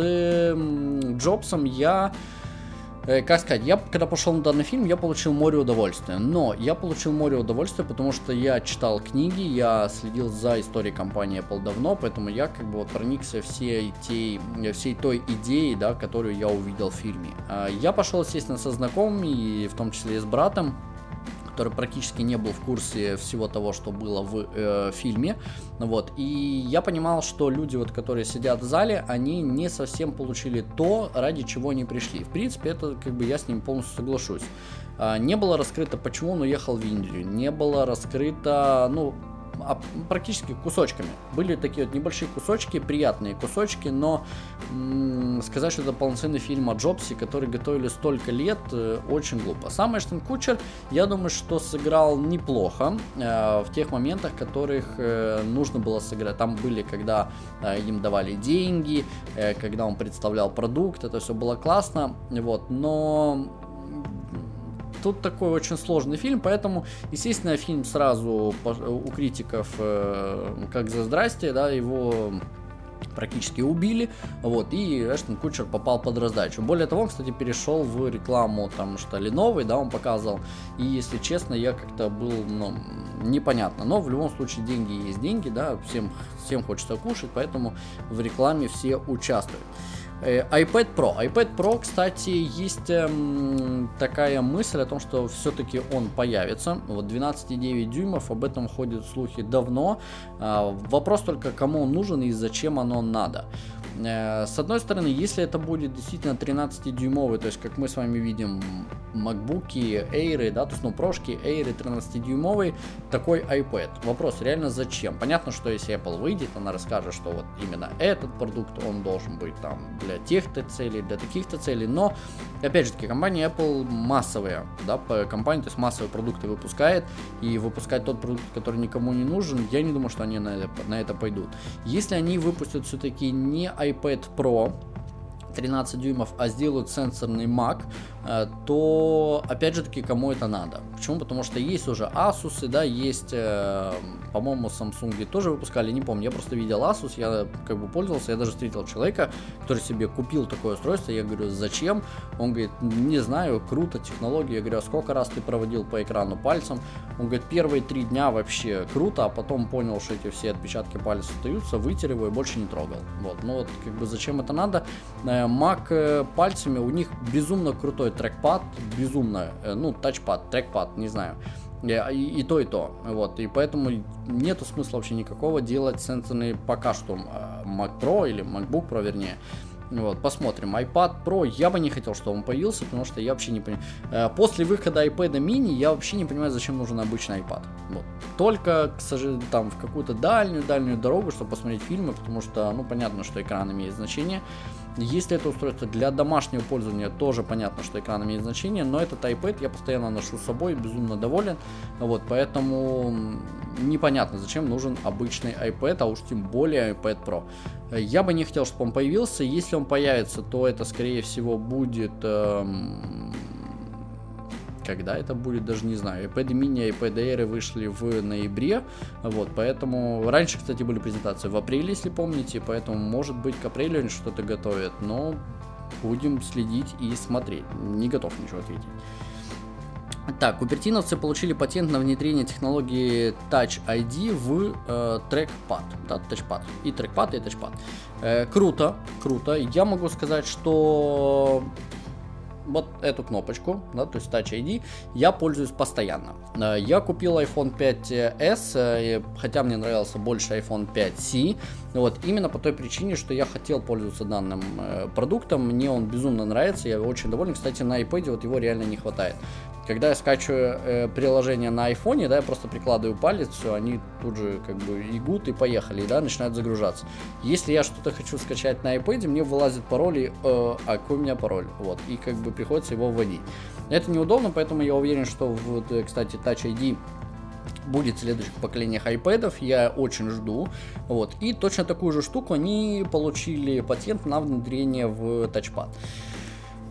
Джобсом я Э, как сказать, я когда пошел на данный фильм, я получил море удовольствия. Но я получил море удовольствия, потому что я читал книги, я следил за историей компании Apple давно, поэтому я как бы вот проникся всей, тей, всей той идеей, да, которую я увидел в фильме. А, я пошел, естественно, со знакомыми, и в том числе и с братом, который практически не был в курсе всего того, что было в э, фильме. Вот. И я понимал, что люди, вот, которые сидят в зале, они не совсем получили то, ради чего они пришли. В принципе, это как бы я с ним полностью соглашусь. А, не было раскрыто, почему он уехал в Индию. Не было раскрыто, ну, практически кусочками. Были такие вот небольшие кусочки, приятные кусочки, но м- сказать, что это полноценный фильм о Джобсе, который готовили столько лет, э, очень глупо. Сам Эштон Кучер, я думаю, что сыграл неплохо э, в тех моментах, которых э, нужно было сыграть. Там были, когда э, им давали деньги, э, когда он представлял продукт, это все было классно, вот, но тут такой очень сложный фильм, поэтому, естественно, фильм сразу у критиков э, как за здрасте, да, его практически убили, вот, и Эштон Кучер попал под раздачу. Более того, он, кстати, перешел в рекламу, там, что ли, новый, да, он показывал, и, если честно, я как-то был, ну, непонятно, но в любом случае деньги есть деньги, да, всем, всем хочется кушать, поэтому в рекламе все участвуют. Э, iPad Pro. iPad Pro, кстати, есть эм, такая мысль о том, что все-таки он появится. Вот 12,9 дюймов, об этом ходят слухи давно. Э, вопрос только, кому он нужен и зачем оно надо. Э, с одной стороны, если это будет действительно 13-дюймовый, то есть, как мы с вами видим, MacBook, Air, да, то есть, ну, прошки, Air 13-дюймовый, такой iPad. Вопрос, реально зачем? Понятно, что если Apple выйдет, она расскажет, что вот именно этот продукт, он должен быть там для тех-то целей, для таких-то целей, но, опять же таки, компания Apple массовая, да, по компании, то есть, массовые продукты выпускает, и выпускать тот продукт, который никому не нужен, я не думаю, что они на это, на это пойдут. Если они выпустят все-таки не iPad, iPad Pro 13 дюймов, а сделают сенсорный Mac, то опять же таки кому это надо. Почему? Потому что есть уже Asus, да, есть, э, по-моему, Samsung тоже выпускали, не помню, я просто видел Asus, я как бы пользовался, я даже встретил человека, который себе купил такое устройство, я говорю, зачем? Он говорит, не знаю, круто, технология, я говорю, а сколько раз ты проводил по экрану пальцем? Он говорит, первые три дня вообще круто, а потом понял, что эти все отпечатки пальцев остаются, вытер его и больше не трогал. Вот, ну вот, как бы зачем это надо? Э, Mac пальцами, у них безумно крутой трекпад безумно, э, ну, тачпад, трекпад, не знаю. И, и, и то, и то. Вот. И поэтому нету смысла вообще никакого делать сенсорный пока что э, Mac Pro или MacBook Pro, вернее. Вот, посмотрим. iPad Pro я бы не хотел, чтобы он появился, потому что я вообще не понимаю. Э, после выхода iPad mini я вообще не понимаю, зачем нужен обычный iPad. Вот. Только, к сожалению, там в какую-то дальнюю-дальнюю дорогу, чтобы посмотреть фильмы, потому что, ну, понятно, что экран имеет значение. Если это устройство для домашнего пользования, тоже понятно, что экран имеет значение, но этот iPad я постоянно ношу с собой, безумно доволен, вот, поэтому непонятно, зачем нужен обычный iPad, а уж тем более iPad Pro. Я бы не хотел, чтобы он появился, если он появится, то это, скорее всего, будет... Эм, когда это будет, даже не знаю. iPad mini и iPad Air вышли в ноябре, вот, поэтому раньше, кстати, были презентации в апреле, если помните, поэтому, может быть, к апрелю они что-то готовят, но будем следить и смотреть. Не готов ничего ответить. Так, купертиновцы получили патент на внедрение технологии Touch ID в э, трекпад, да, тачпад, и трекпад, и тачпад. Э, круто, круто. Я могу сказать, что вот эту кнопочку, да, то есть Touch ID, я пользуюсь постоянно. Э, я купил iPhone 5s, э, хотя мне нравился больше iPhone 5c, вот, именно по той причине, что я хотел пользоваться данным э, продуктом, мне он безумно нравится, я очень доволен, кстати, на iPad вот его реально не хватает. Когда я скачиваю э, приложение на айфоне, да, я просто прикладываю палец, все, они тут же как бы игут и поехали, да, начинают загружаться. Если я что-то хочу скачать на iPad, мне вылазит пароль, и, э, а какой у меня пароль, вот, и как бы приходится его вводить. Это неудобно, поэтому я уверен, что, вот, э, кстати, Touch ID будет следующих поколениях iPad, я очень жду. Вот. И точно такую же штуку они получили патент на внедрение в Touchpad.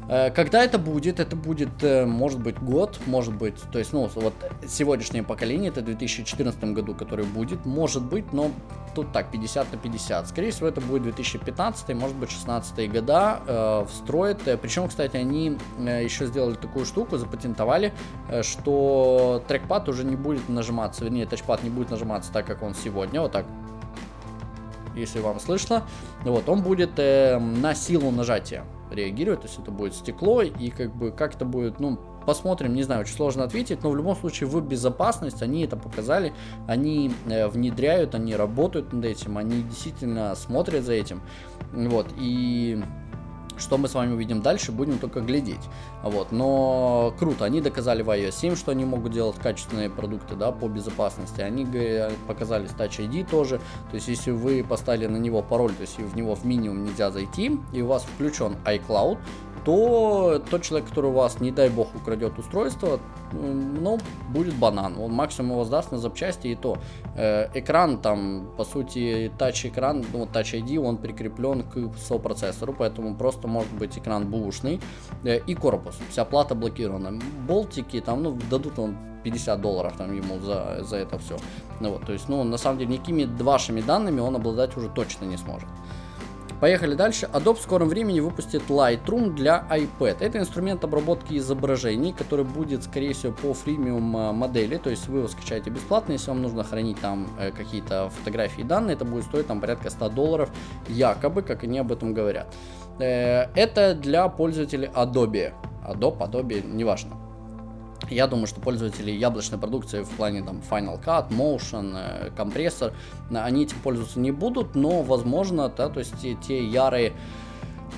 Э, когда это будет? Это будет, э, может быть, год, может быть, то есть, ну, вот сегодняшнее поколение, это в 2014 году, который будет, может быть, но тут так, 50 на 50. Скорее всего, это будет 2015, может быть, 16 года э, встроят. Э, Причем, кстати, они еще сделали такую штуку, запатентовали, что трекпад уже не будет нажиматься, вернее, тачпад не будет нажиматься так, как он сегодня, вот так если вам слышно. Вот, он будет э, на силу нажатия реагировать, то есть это будет стекло, и как бы как это будет, ну, посмотрим, не знаю, очень сложно ответить, но в любом случае в безопасность они это показали, они э, внедряют, они работают над этим, они действительно смотрят за этим, вот, и что мы с вами увидим дальше, будем только глядеть. Вот. Но круто, они доказали в iOS 7, что они могут делать качественные продукты да, по безопасности. Они показали с Touch ID тоже. То есть, если вы поставили на него пароль, то есть в него в минимум нельзя зайти, и у вас включен iCloud, то тот человек, который у вас, не дай бог, украдет устройство, ну, будет банан. Он максимум его сдаст на запчасти, и то. Э, экран там, по сути, тач-экран, ну, Touch ID, он прикреплен к сопроцессору, поэтому просто может быть экран бушный. Э, и корпус, вся плата блокирована. Болтики там, ну, дадут вам 50 долларов там ему за, за это все. Ну, вот, то есть, ну, на самом деле, никакими вашими данными он обладать уже точно не сможет. Поехали дальше. Adobe в скором времени выпустит Lightroom для iPad. Это инструмент обработки изображений, который будет, скорее всего, по фримиум а, модели. То есть вы его скачаете бесплатно, если вам нужно хранить там э, какие-то фотографии и данные, это будет стоить там порядка 100 долларов, якобы, как они об этом говорят. Э, это для пользователей Adobe. Adobe, Adobe, неважно. Я думаю, что пользователи яблочной продукции в плане там Final Cut, Motion, э, компрессор, они этим пользоваться не будут, но возможно, да, то есть те, ярые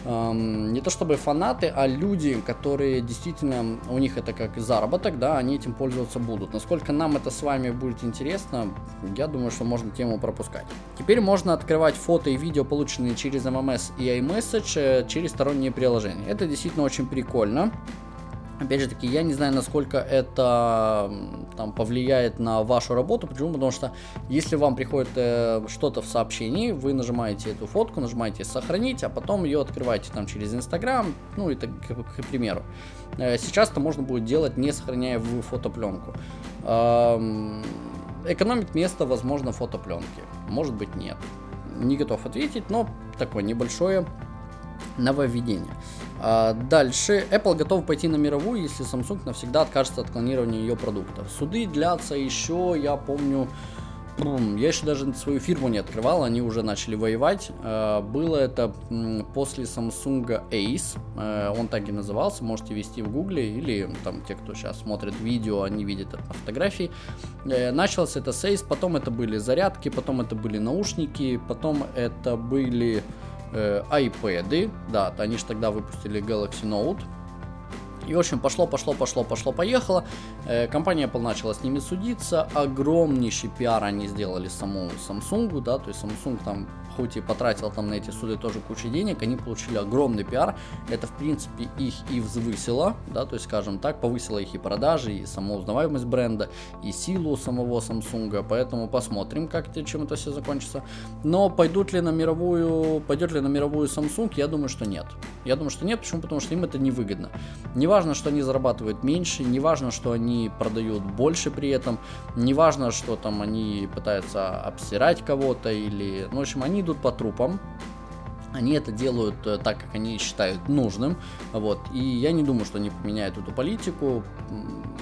эм, не то чтобы фанаты, а люди, которые действительно, у них это как заработок, да, они этим пользоваться будут. Насколько нам это с вами будет интересно, я думаю, что можно тему пропускать. Теперь можно открывать фото и видео, полученные через MMS и iMessage, э, через сторонние приложения. Это действительно очень прикольно. Опять же таки, я не знаю, насколько это там, повлияет на вашу работу. Почему? Потому что если вам приходит э, что-то в сообщении, вы нажимаете эту фотку, нажимаете сохранить, а потом ее открываете там через Инстаграм, ну и так, к, к примеру. Э, сейчас это можно будет делать, не сохраняя в фотопленку. Э, экономит место, возможно, фотопленки. Может быть, нет. Не готов ответить, но такое небольшое нововведение. А дальше. Apple готов пойти на мировую, если Samsung навсегда откажется от клонирования ее продуктов. Суды длятся еще, я помню, я еще даже свою фирму не открывал, они уже начали воевать. А, было это после Samsung Ace, а, он так и назывался, можете ввести в гугле, или там те, кто сейчас смотрит видео, они видят это на фотографии. Э, началось это с Ace, потом это были зарядки, потом это были наушники, потом это были э, iPad, да, они же тогда выпустили Galaxy Note, и, в общем, пошло, пошло, пошло, пошло, поехало. Э, компания Apple начала с ними судиться. Огромнейший пиар они сделали самому Samsung, да, то есть Samsung там хоть и потратил там на эти суды тоже кучу денег, они получили огромный пиар. Это, в принципе, их и взвысило, да, то есть, скажем так, повысило их и продажи, и саму узнаваемость бренда, и силу самого Samsung, поэтому посмотрим, как это, чем это все закончится. Но пойдут ли на мировую, пойдет ли на мировую Samsung, я думаю, что нет. Я думаю, что нет, почему? Потому что им это невыгодно. Не важно, что они зарабатывают меньше, не важно, что они продают больше при этом, не важно, что там они пытаются обсирать кого-то или, ну, в общем, они идут по трупам, они это делают э, так, как они считают нужным. Вот. И я не думаю, что они поменяют эту политику.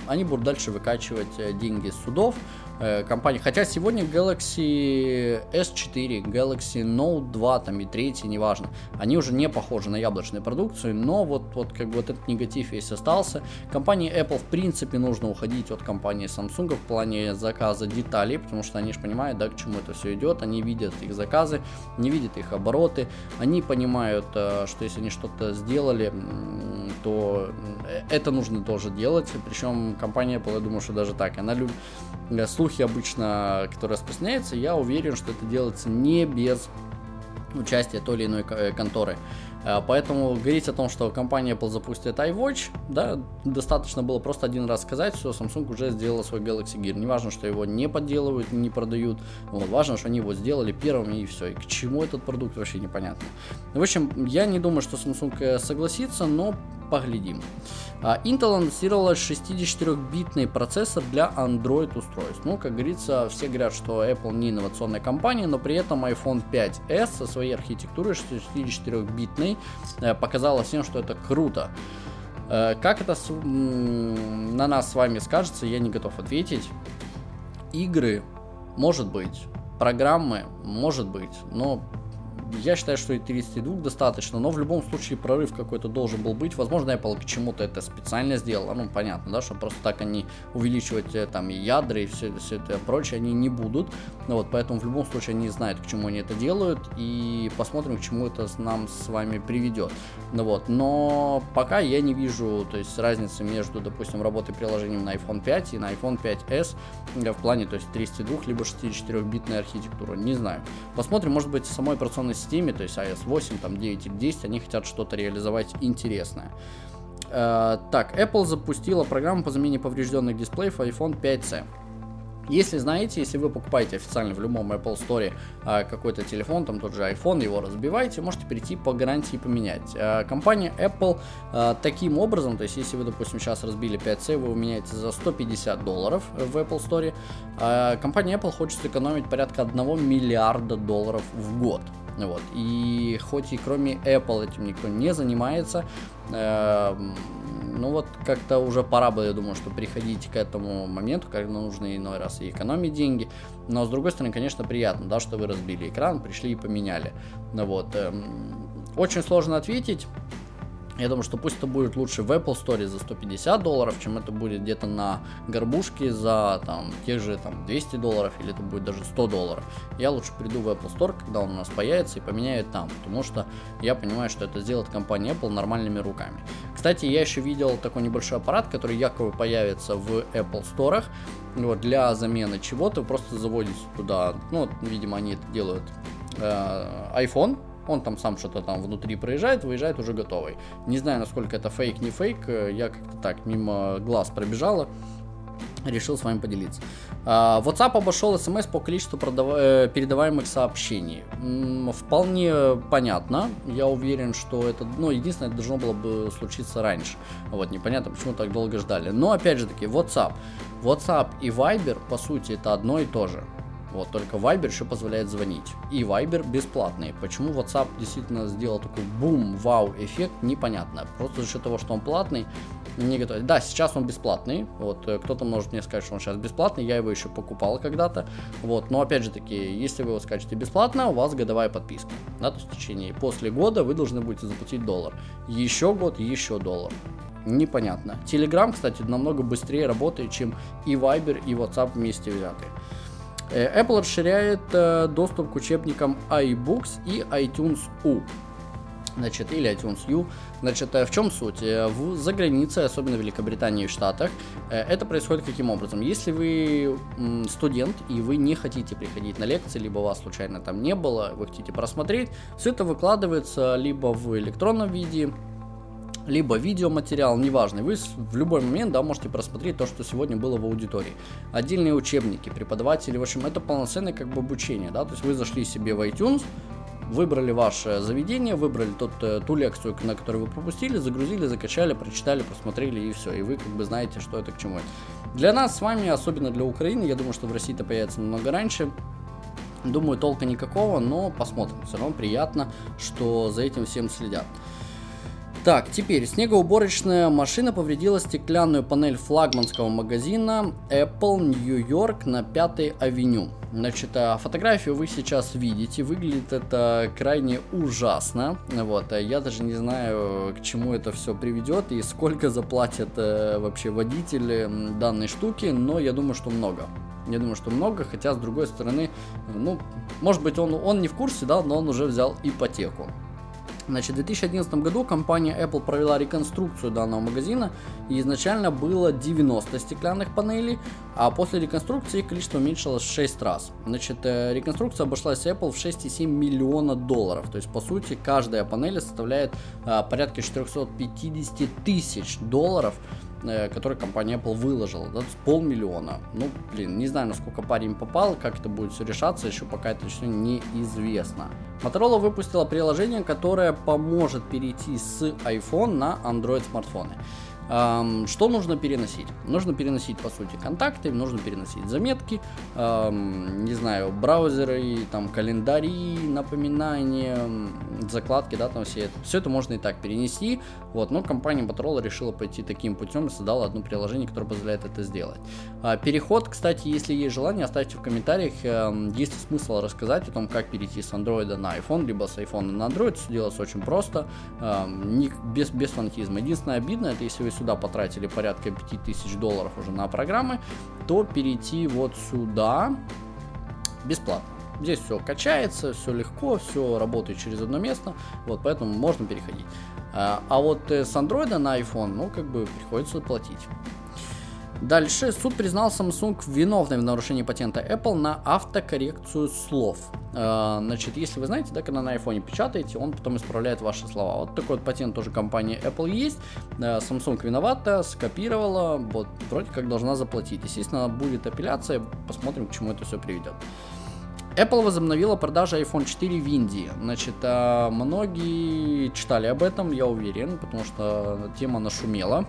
Они будут дальше выкачивать э, деньги с судов. Э, компании. Хотя сегодня Galaxy S4, Galaxy Note 2 там и 3, неважно, они уже не похожи на яблочную продукцию, но вот, вот как бы вот этот негатив весь остался. Компании Apple в принципе нужно уходить от компании Samsung в плане заказа деталей, потому что они же понимают, да, к чему это все идет, они видят их заказы, не видят их обороты, они понимают, э, что если они что-то сделали, то э, это нужно тоже делать, причем компания Apple, я думаю, что даже так, она любит слухи обычно, которые распространяются, я уверен, что это делается не без участия той или иной э, конторы. Э, поэтому говорить о том, что компания Apple запустит iWatch, да, достаточно было просто один раз сказать, все, Samsung уже сделала свой Galaxy Gear. Неважно, что его не подделывают, не продают, вот, важно, что они его сделали первыми и все. И к чему этот продукт вообще непонятно. В общем, я не думаю, что Samsung э, согласится, но поглядим. А, Intel анонсировала 64-битный процессор для Android устройств. Ну, как говорится, все говорят, что Apple не инновационная компания, но при этом iPhone 5s со своей архитектурой 64-битной э, показала всем, что это круто. Э, как это на нас с вами скажется, я не готов ответить. Игры, может быть, программы, может быть, но я считаю, что и 32 достаточно, но в любом случае прорыв какой-то должен был быть. Возможно, Apple к чему-то это специально сделала. Ну, понятно, да, что просто так они увеличивать э, там и ядра, и все, все это прочее они не будут. Ну, вот, поэтому в любом случае они знают, к чему они это делают, и посмотрим, к чему это нам с вами приведет. Ну, вот, но пока я не вижу, то есть разницы между, допустим, работой приложением на iPhone 5 и на iPhone 5s в плане, то есть 32 либо 64-битной архитектуры. Не знаю. Посмотрим, может быть, самой операционной системе, то есть iOS 8, там 9 или 10, они хотят что-то реализовать интересное. Э, так, Apple запустила программу по замене поврежденных дисплеев iPhone 5C. Если знаете, если вы покупаете официально в любом Apple Store а, какой-то телефон, там тот же iPhone, его разбиваете, можете перейти по гарантии поменять. А, компания Apple а, таким образом, то есть если вы, допустим, сейчас разбили 5C, вы меняете за 150 долларов в Apple Store, компания Apple хочет сэкономить порядка 1 миллиарда долларов в год. Вот. И хоть и кроме Apple этим никто не занимается, э, ну вот как-то уже пора бы, я думаю, что приходить к этому моменту, когда нужно иной раз и экономить деньги. Но с другой стороны, конечно, приятно, да, что вы разбили экран, пришли и поменяли. Ну вот. Э, очень сложно ответить. Я думаю, что пусть это будет лучше в Apple Store за 150 долларов, чем это будет где-то на горбушке за там, тех же там, 200 долларов, или это будет даже 100 долларов. Я лучше приду в Apple Store, когда он у нас появится, и поменяю там, потому что я понимаю, что это сделает компания Apple нормальными руками. Кстати, я еще видел такой небольшой аппарат, который якобы появится в Apple Store вот, для замены чего-то. Вы просто заводите туда, ну, видимо, они это делают э, iPhone, он там сам что-то там внутри проезжает, выезжает уже готовый. Не знаю, насколько это фейк, не фейк, я как-то так мимо глаз пробежала, решил с вами поделиться. Uh, WhatsApp обошел смс по количеству продав... Э, передаваемых сообщений. Вполне понятно. Я уверен, что это, ну, единственное, это должно было бы случиться раньше. Вот, непонятно, почему так долго ждали. Но, опять же таки, WhatsApp. WhatsApp и Viber, по сути, это одно и то же. Вот, только Viber еще позволяет звонить. И Viber бесплатный. Почему WhatsApp действительно сделал такой бум, вау эффект, непонятно. Просто за счет того, что он платный, не готов. Да, сейчас он бесплатный. Вот, э, кто-то может мне сказать, что он сейчас бесплатный. Я его еще покупал когда-то. Вот, но опять же таки, если вы его скачете бесплатно, у вас годовая подписка. Да, то есть в течение после года вы должны будете заплатить доллар. Еще год, еще доллар непонятно. Telegram, кстати, намного быстрее работает, чем и Viber, и WhatsApp вместе взятые. Apple расширяет доступ к учебникам iBooks и iTunes U значит, или iTunes U. Значит, э, в чем суть? Э, в, за границей, особенно в Великобритании и Штатах, э, это происходит каким образом? Если вы студент и вы не хотите приходить на лекции, либо вас случайно там не было, вы хотите просмотреть, все это выкладывается либо в электронном виде, либо видеоматериал, неважно, вы в любой момент да, можете просмотреть то, что сегодня было в аудитории. Отдельные учебники, преподаватели, в общем, это полноценное как бы обучение, да, то есть вы зашли себе в iTunes, выбрали ваше заведение, выбрали тот, э, ту лекцию, на которую вы пропустили, загрузили, закачали, прочитали, посмотрели и все. И вы как бы знаете, что это к чему. Для нас с вами, особенно для Украины, я думаю, что в России это появится намного раньше, Думаю, толка никакого, но посмотрим. Все равно приятно, что за этим всем следят. Так, теперь снегоуборочная машина повредила стеклянную панель флагманского магазина Apple New York на 5 авеню. Значит, а, фотографию вы сейчас видите, выглядит это крайне ужасно. Вот, а я даже не знаю, к чему это все приведет и сколько заплатят э, вообще водители данной штуки, но я думаю, что много. Я думаю, что много, хотя с другой стороны, ну, может быть, он, он не в курсе, да, но он уже взял ипотеку. Значит, в 2011 году компания Apple провела реконструкцию данного магазина, и изначально было 90 стеклянных панелей, а после реконструкции их количество уменьшилось в 6 раз. Значит, э, реконструкция обошлась Apple в 6,7 миллиона долларов, то есть, по сути, каждая панель составляет а, порядка 450 тысяч долларов, который компания Apple выложила, да, с полмиллиона. Ну, блин, не знаю, насколько парень попал, как это будет все решаться, еще пока это все неизвестно. Motorola выпустила приложение, которое поможет перейти с iPhone на Android смартфоны. Что нужно переносить? Нужно переносить, по сути, контакты, нужно переносить заметки, не знаю, браузеры, там, календари, напоминания, закладки, да, там все это. Все это можно и так перенести, вот, но компания Motorola решила пойти таким путем и создала одно приложение, которое позволяет это сделать. А, переход, кстати, если есть желание, оставьте в комментариях, есть ли смысл рассказать о том, как перейти с Android на iPhone, либо с iPhone на Android, все делается очень просто, без, без фанатизма. Единственное обидно, это если вы сюда потратили порядка 5000 долларов уже на программы, то перейти вот сюда бесплатно. Здесь все качается, все легко, все работает через одно место, вот поэтому можно переходить. А, а вот э, с Android на iPhone, ну, как бы приходится платить. Дальше суд признал Samsung виновным в нарушении патента Apple на автокоррекцию слов. Э, значит, если вы знаете, да, когда на iPhone печатаете, он потом исправляет ваши слова. Вот такой вот патент тоже компании Apple есть. Э, Samsung виновата, скопировала, вот вроде как должна заплатить. Естественно, будет апелляция, посмотрим, к чему это все приведет. Apple возобновила продажи iPhone 4 в Индии. Значит, э, многие читали об этом, я уверен, потому что тема нашумела.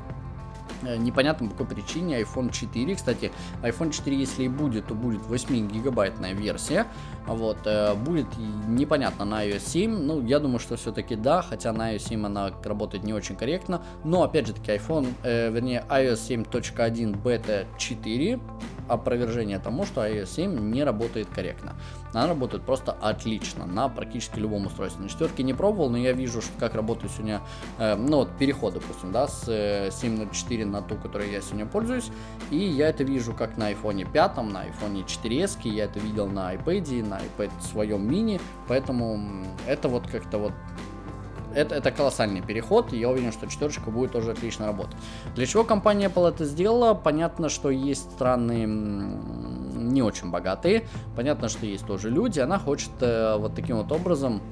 Э, непонятно по какой причине iPhone 4. Кстати, iPhone 4, если и будет, то будет 8 гигабайтная версия. Вот, э, будет непонятно на iOS 7. Ну, я думаю, что все-таки да, хотя на iOS 7 она работает не очень корректно. Но, опять же таки, iPhone, э, вернее, iOS 7.1 Beta 4 опровержение тому, что iOS 7 не работает корректно. Она работает просто отлично на практически любом устройстве. На четверке не пробовал, но я вижу, что как работает сегодня, э, ну вот переход, допустим, да, с э, 7.04 на ту, которой я сегодня пользуюсь, и я это вижу как на iPhone 5, на iPhone 4s, я это видел на iPad, на iPad своем мини, поэтому это вот как-то вот это, это колоссальный переход, и я уверен, что четверочка будет тоже отлично работать. Для чего компания Apple это сделала? Понятно, что есть страны не очень богатые, понятно, что есть тоже люди, она хочет э, вот таким вот образом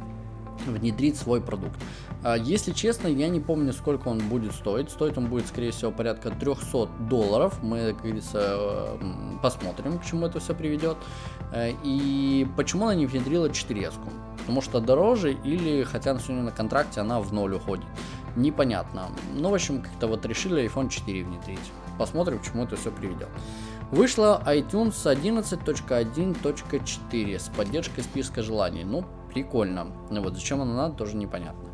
внедрить свой продукт. А, если честно, я не помню, сколько он будет стоить. Стоит он будет, скорее всего, порядка 300 долларов. Мы, как говорится, посмотрим, к чему это все приведет. Э, и почему она не внедрила 4 -ску? Потому что дороже или, хотя на сегодня на контракте она в ноль уходит. Непонятно. Ну, в общем, как-то вот решили iPhone 4 внедрить. Посмотрим, к чему это все приведет. Вышла iTunes 11.1.4 с поддержкой списка желаний. Ну, прикольно. Ну вот, зачем она надо, тоже непонятно.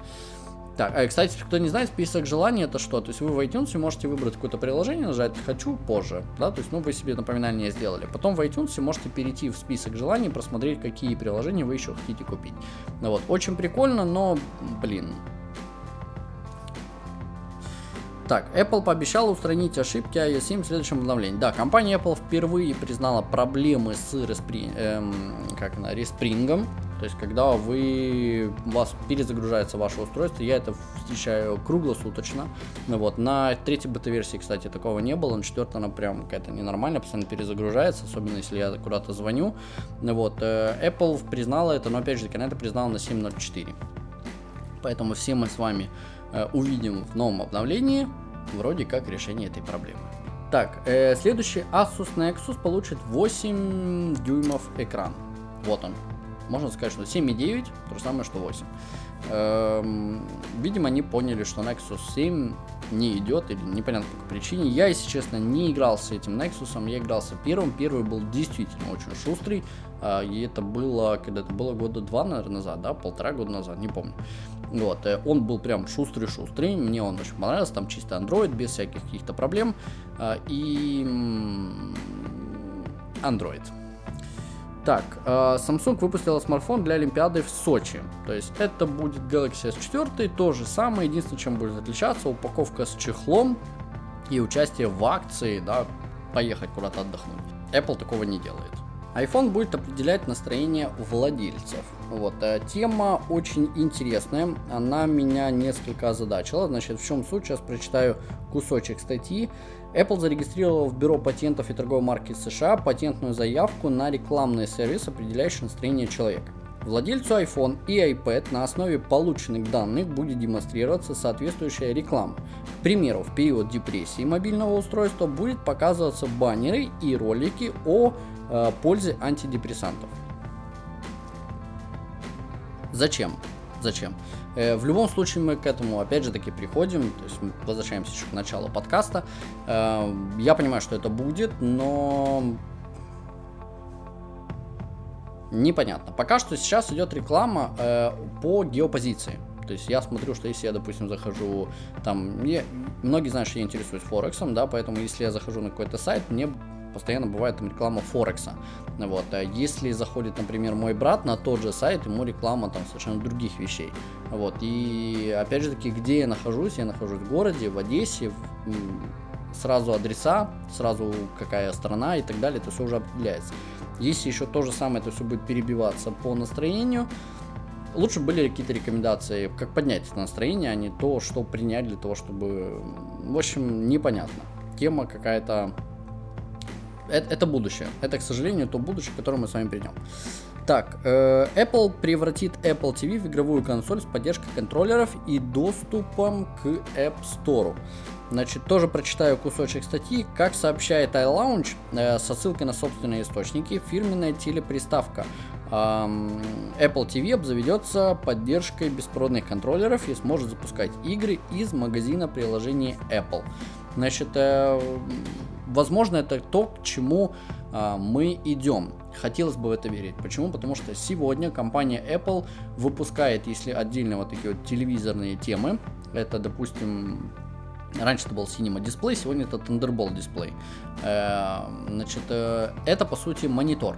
Так, а, кстати, кто не знает, список желаний это что? То есть вы в iTunes можете выбрать какое-то приложение, нажать «Хочу» позже, да, то есть, ну, вы себе напоминание сделали. Потом в iTunes можете перейти в список желаний, просмотреть, какие приложения вы еще хотите купить. Ну вот, очень прикольно, но, блин, Так, Apple пообещала устранить ошибки iOS 7 в следующем обновлении. Да, компания Apple впервые признала проблемы с респри... эм, как на, респрингом. То есть, когда вы, у вас перезагружается ваше устройство, я это встречаю круглосуточно. Ну, вот. На третьей бета-версии, кстати, такого не было. На четвертой она прям какая-то ненормальная, постоянно перезагружается, особенно если я куда-то звоню. Ну, вот. Э, Apple признала это, но опять же, она это признала на 7.04. Поэтому все мы с вами э, увидим в новом обновлении вроде как решение этой проблемы. Так, э, следующий Asus Nexus получит 8 дюймов экран. Вот он. Можно сказать, что 7,9, то же самое, что 8. Эм, видимо, они поняли, что Nexus 7 не идет, или непонятно по какой причине. Я, если честно, не играл с этим Nexus, я играл с первым. Первый был действительно очень шустрый, э, и это было, когда это было года два, наверное, назад, да, полтора года назад, не помню. Вот, э, он был прям шустрый-шустрый, мне он очень понравился, там чисто Android, без всяких каких-то проблем, э, и Android. Так, э, Samsung выпустила смартфон для Олимпиады в Сочи. То есть это будет Galaxy S4, то же самое, единственное, чем будет отличаться, упаковка с чехлом и участие в акции, да, поехать куда-то отдохнуть. Apple такого не делает iPhone будет определять настроение владельцев. Вот, э, тема очень интересная, она меня несколько озадачила. Значит, в чем суть? Сейчас прочитаю кусочек статьи. Apple зарегистрировала в Бюро патентов и торговой марки США патентную заявку на рекламный сервис, определяющий настроение человека. Владельцу iPhone и iPad на основе полученных данных будет демонстрироваться соответствующая реклама. К примеру, в период депрессии мобильного устройства будет показываться баннеры и ролики о Э, пользе антидепрессантов. Зачем? Зачем? Э, в любом случае мы к этому опять же таки приходим, то есть мы возвращаемся еще к началу подкаста. Э, я понимаю, что это будет, но непонятно. Пока что сейчас идет реклама э, по геопозиции. То есть я смотрю, что если я, допустим, захожу там, мне, многие знают, что я интересуюсь Форексом, да, поэтому если я захожу на какой-то сайт, мне постоянно бывает там реклама Форекса. Вот. А если заходит, например, мой брат на тот же сайт, ему реклама там совершенно других вещей. Вот. И опять же таки, где я нахожусь? Я нахожусь в городе, в Одессе, в, сразу адреса, сразу какая страна и так далее, это все уже определяется. Если еще то же самое, это все будет перебиваться по настроению, лучше были какие-то рекомендации, как поднять это настроение, а не то, что принять для того, чтобы... В общем, непонятно. Тема какая-то это, это будущее. Это, к сожалению, то будущее, к которому мы с вами придем. Так, э, Apple превратит Apple TV в игровую консоль с поддержкой контроллеров и доступом к App Store. Значит, тоже прочитаю кусочек статьи. Как сообщает iLaunch, э, со ссылкой на собственные источники, фирменная телеприставка э, Apple TV обзаведется поддержкой беспроводных контроллеров и сможет запускать игры из магазина приложений Apple. Значит, э, возможно, это то, к чему а, мы идем. Хотелось бы в это верить. Почему? Потому что сегодня компания Apple выпускает, если отдельно вот такие вот телевизорные темы, это, допустим, Раньше это был Cinema дисплей, сегодня это Thunderbolt дисплей. Э, значит, э, это по сути монитор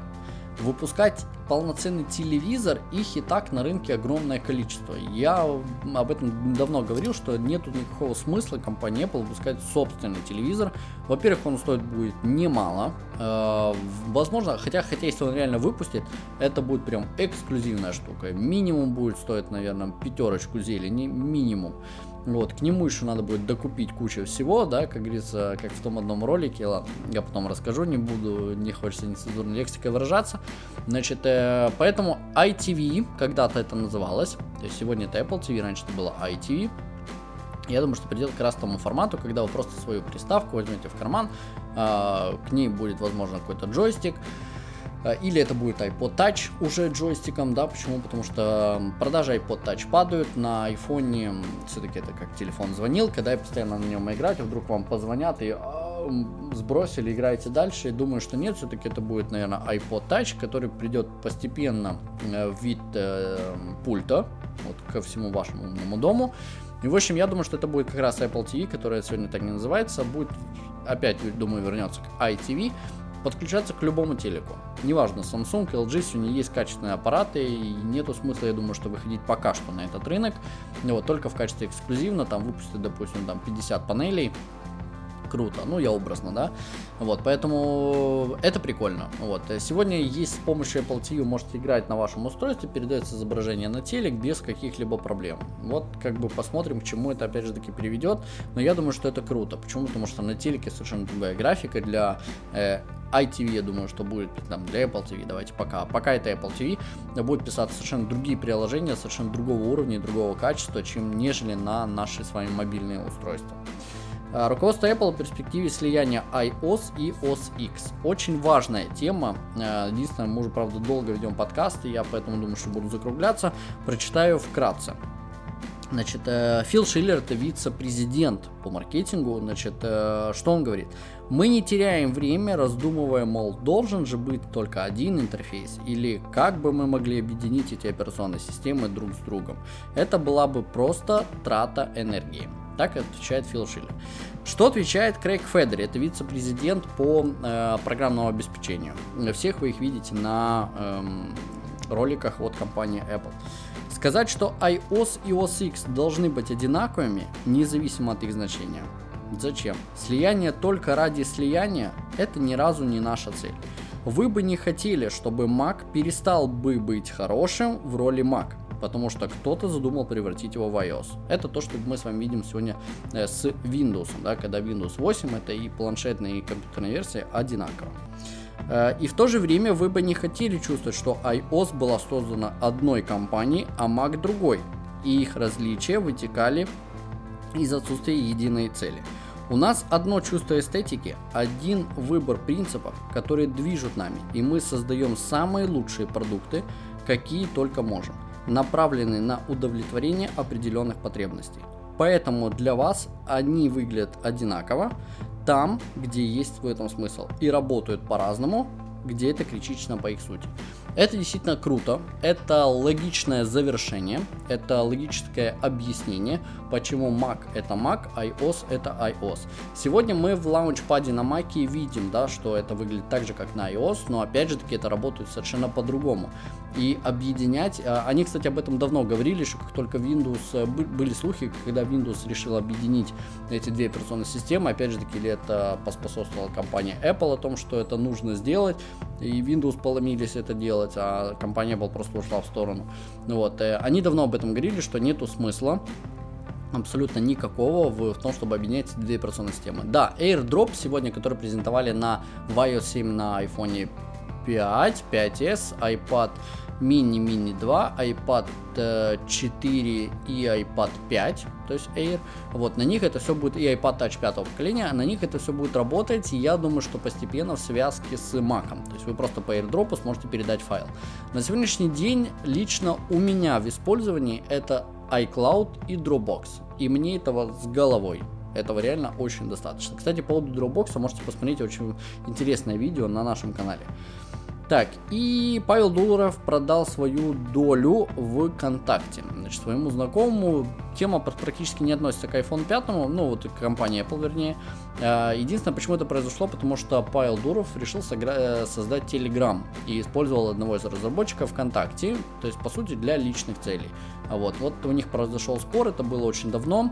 выпускать полноценный телевизор, их и так на рынке огромное количество. Я об этом давно говорил, что нету никакого смысла компании Apple выпускать собственный телевизор. Во-первых, он стоит будет немало. Э, возможно, хотя, хотя если он реально выпустит, это будет прям эксклюзивная штука. Минимум будет стоить, наверное, пятерочку зелени, минимум. Вот, к нему еще надо будет докупить кучу всего, да, как говорится, как в том одном ролике, ладно, я потом расскажу, не буду, не хочется нецензурной лексикой выражаться. Значит, э, поэтому ITV, когда-то это называлось, то есть сегодня это Apple TV, раньше это было ITV, я думаю, что придет как раз к тому формату, когда вы просто свою приставку возьмете в карман, э, к ней будет, возможно, какой-то джойстик, Э, или это будет iPod Touch уже джойстиком, да, почему? Потому что продажи iPod Touch падают, на iPhone все-таки это как телефон звонил, когда я постоянно на нем играть, вдруг вам позвонят и а, сбросили, играете дальше, и думаю, что нет, все-таки это будет, наверное, iPod Touch, который придет постепенно э, в вид э, пульта, вот ко всему вашему умному дому. И, в общем, я думаю, что это будет как раз Apple TV, которая сегодня так не называется, будет, опять, думаю, вернется к iTV, подключаться к любому телеку. Неважно, Samsung, LG, сегодня есть качественные аппараты, и нету смысла, я думаю, что выходить пока что на этот рынок. Вот, только в качестве эксклюзивно, там выпустят, допустим, там 50 панелей, круто, ну я образно, да, вот, поэтому это прикольно, вот, сегодня есть с помощью Apple TV можете играть на вашем устройстве, передается изображение на телек без каких-либо проблем, вот, как бы посмотрим, к чему это опять же таки приведет, но я думаю, что это круто, почему, потому что на телеке совершенно другая графика для э, iTV, я думаю, что будет там для Apple TV, давайте пока, пока это Apple TV, будет писаться совершенно другие приложения, совершенно другого уровня и другого качества, чем нежели на наши с вами мобильные устройства. А, руководство Apple в перспективе слияния iOS и OS X. Очень важная тема. А, единственное, мы уже, правда, долго ведем подкасты, я поэтому думаю, что буду закругляться. Прочитаю вкратце. Значит, э, Фил Шиллер это вице-президент по маркетингу. Значит, э, что он говорит? Мы не теряем время, раздумывая, мол, должен же быть только один интерфейс, или как бы мы могли объединить эти операционные системы друг с другом. Это была бы просто трата энергии. Так отвечает Фил Шиллер. Что отвечает Крейг Федери? Это вице-президент по э, программному обеспечению. Всех вы их видите на э, роликах от компании Apple. Сказать, что iOS и OS X должны быть одинаковыми, независимо от их значения. Зачем? Слияние только ради слияния – это ни разу не наша цель. Вы бы не хотели, чтобы Mac перестал бы быть хорошим в роли Mac – потому что кто-то задумал превратить его в iOS. Это то, что мы с вами видим сегодня э, с Windows, да, когда Windows 8 это и планшетная, и компьютерная версия одинаково. Э, и в то же время вы бы не хотели чувствовать, что iOS была создана одной компанией, а Mac другой. И их различия вытекали из отсутствия единой цели. У нас одно чувство эстетики, один выбор принципов, которые движут нами, и мы создаем самые лучшие продукты, какие только можем направлены на удовлетворение определенных потребностей. Поэтому для вас они выглядят одинаково там, где есть в этом смысл, и работают по-разному, где это критично по их сути. Это действительно круто, это логичное завершение, это логическое объяснение, почему Mac это Mac, iOS это iOS. Сегодня мы в лаунчпаде на Mac видим, да, что это выглядит так же, как на iOS, но опять же таки это работает совершенно по-другому и объединять. А, они, кстати, об этом давно говорили, что как только Windows, э, были слухи, когда Windows решил объединить эти две операционные системы, опять же таки, ли это поспособствовала компания Apple о том, что это нужно сделать, и Windows поломились это делать, а компания Apple просто ушла в сторону. Ну вот, э, они давно об этом говорили, что нету смысла абсолютно никакого в, том, чтобы объединять две операционные системы. Да, AirDrop сегодня, который презентовали на iOS 7 на iPhone 5, 5s, iPad mini mini 2, iPad 4 и iPad 5, то есть Air. Вот, на них это все будет, и iPad Touch 5 поколения, на них это все будет работать, я думаю, что постепенно в связке с Mac. То есть вы просто по AirDrop сможете передать файл. На сегодняшний день лично у меня в использовании это iCloud и Dropbox. И мне этого с головой. Этого реально очень достаточно. Кстати, по поводу Dropbox можете посмотреть очень интересное видео на нашем канале. Так, и Павел Дуларов продал свою долю в ВКонтакте. Значит, своему знакомому тема практически не относится к iPhone 5, ну вот к компании Apple вернее. А, единственное, почему это произошло, потому что Павел Дуров решил э, создать Telegram и использовал одного из разработчиков ВКонтакте, то есть по сути для личных целей. Вот, вот у них произошел спор, это было очень давно,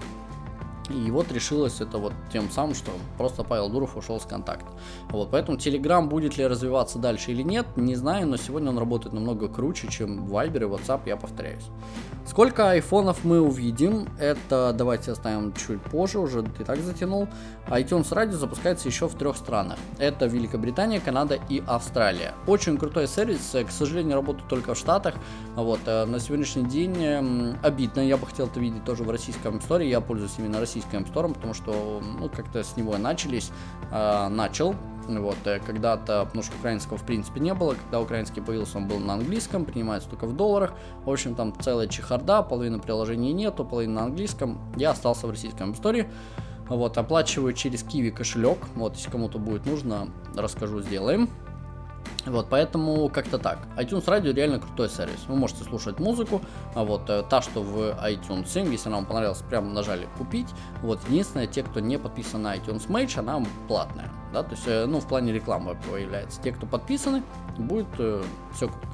и вот решилось это вот тем самым, что просто Павел Дуров ушел с контакта. Вот, поэтому Telegram будет ли развиваться дальше или нет, не знаю, но сегодня он работает намного круче, чем Viber и WhatsApp, я повторяюсь. Сколько айфонов мы увидим, это давайте оставим чуть позже, уже и так затянул. iTunes Radio запускается еще в трех странах. Это Великобритания, Канада и Австралия. Очень крутой сервис, к сожалению, работает только в Штатах. Вот, э, на сегодняшний день эм, обидно, я бы хотел это видеть тоже в российском истории, я пользуюсь именно российским Store, потому что ну, как-то с него начались, э, начал, вот, э, когда-то, потому что украинского в принципе не было, когда украинский появился, он был на английском, принимается только в долларах. В общем, там целая чехарда, половины приложений нету, половина на английском. Я остался в российском истории. Вот, оплачиваю через Kiwi кошелек. Вот, если кому-то будет нужно, расскажу, сделаем. Вот, поэтому как-то так. iTunes Radio реально крутой сервис. Вы можете слушать музыку, а вот э, та, что в iTunes 7, если она вам понравилась, прямо нажали купить. Вот, единственное, те, кто не подписан на iTunes Match, она платная. да, то есть, э, ну, в плане рекламы появляется. Те, кто подписаны, будет э, все круто.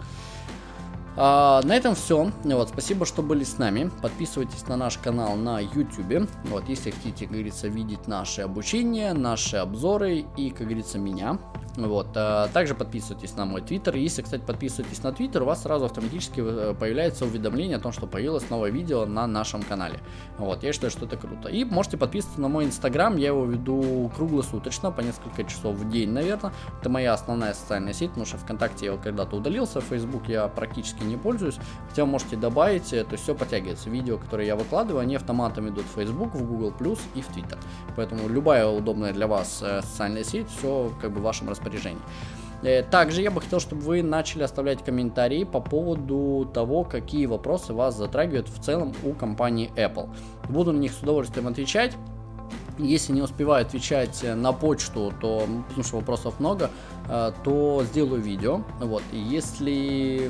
А, на этом все. Вот, спасибо, что были с нами. Подписывайтесь на наш канал на YouTube. Вот, если хотите, как говорится, видеть наши обучения, наши обзоры и, как говорится, меня. Вот, а также подписывайтесь на мой твиттер. Если, кстати, подписываетесь на твиттер, у вас сразу автоматически э, появляется уведомление о том, что появилось новое видео на нашем канале. Вот, я считаю, что это круто. И можете подписываться на мой инстаграм, я его веду круглосуточно, по несколько часов в день, наверное. Это моя основная социальная сеть, потому что ВКонтакте я его когда-то удалился, Facebook я практически не пользуюсь. Хотя можете добавить, э, то есть все подтягивается. Видео, которые я выкладываю, они автоматом идут в Facebook, в Google+, и в Twitter. Поэтому любая удобная для вас э, социальная сеть, все как бы в вашем распоряжении распоряжении. Э, также я бы хотел, чтобы вы начали оставлять комментарии по поводу того, какие вопросы вас затрагивают в целом у компании Apple. Буду на них с удовольствием отвечать. Если не успеваю отвечать на почту, то, потому что вопросов много, э, то сделаю видео. Вот. И если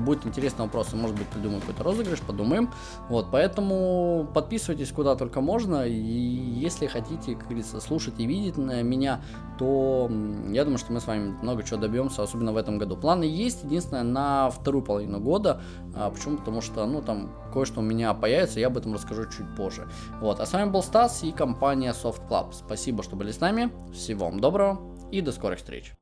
будет интересный вопрос, может быть, придумаю какой-то розыгрыш, подумаем. Вот. Поэтому подписывайтесь куда только можно. И если хотите, как говорится, слушать и видеть меня, то я думаю, что мы с вами много чего добьемся, особенно в этом году. Планы есть, единственное, на вторую половину года. А, почему? Потому что, ну, там кое-что у меня появится, я об этом расскажу чуть позже. Вот. А с вами был Стас и компания Soft Club. Спасибо, что были с нами. Всего вам доброго и до скорых встреч.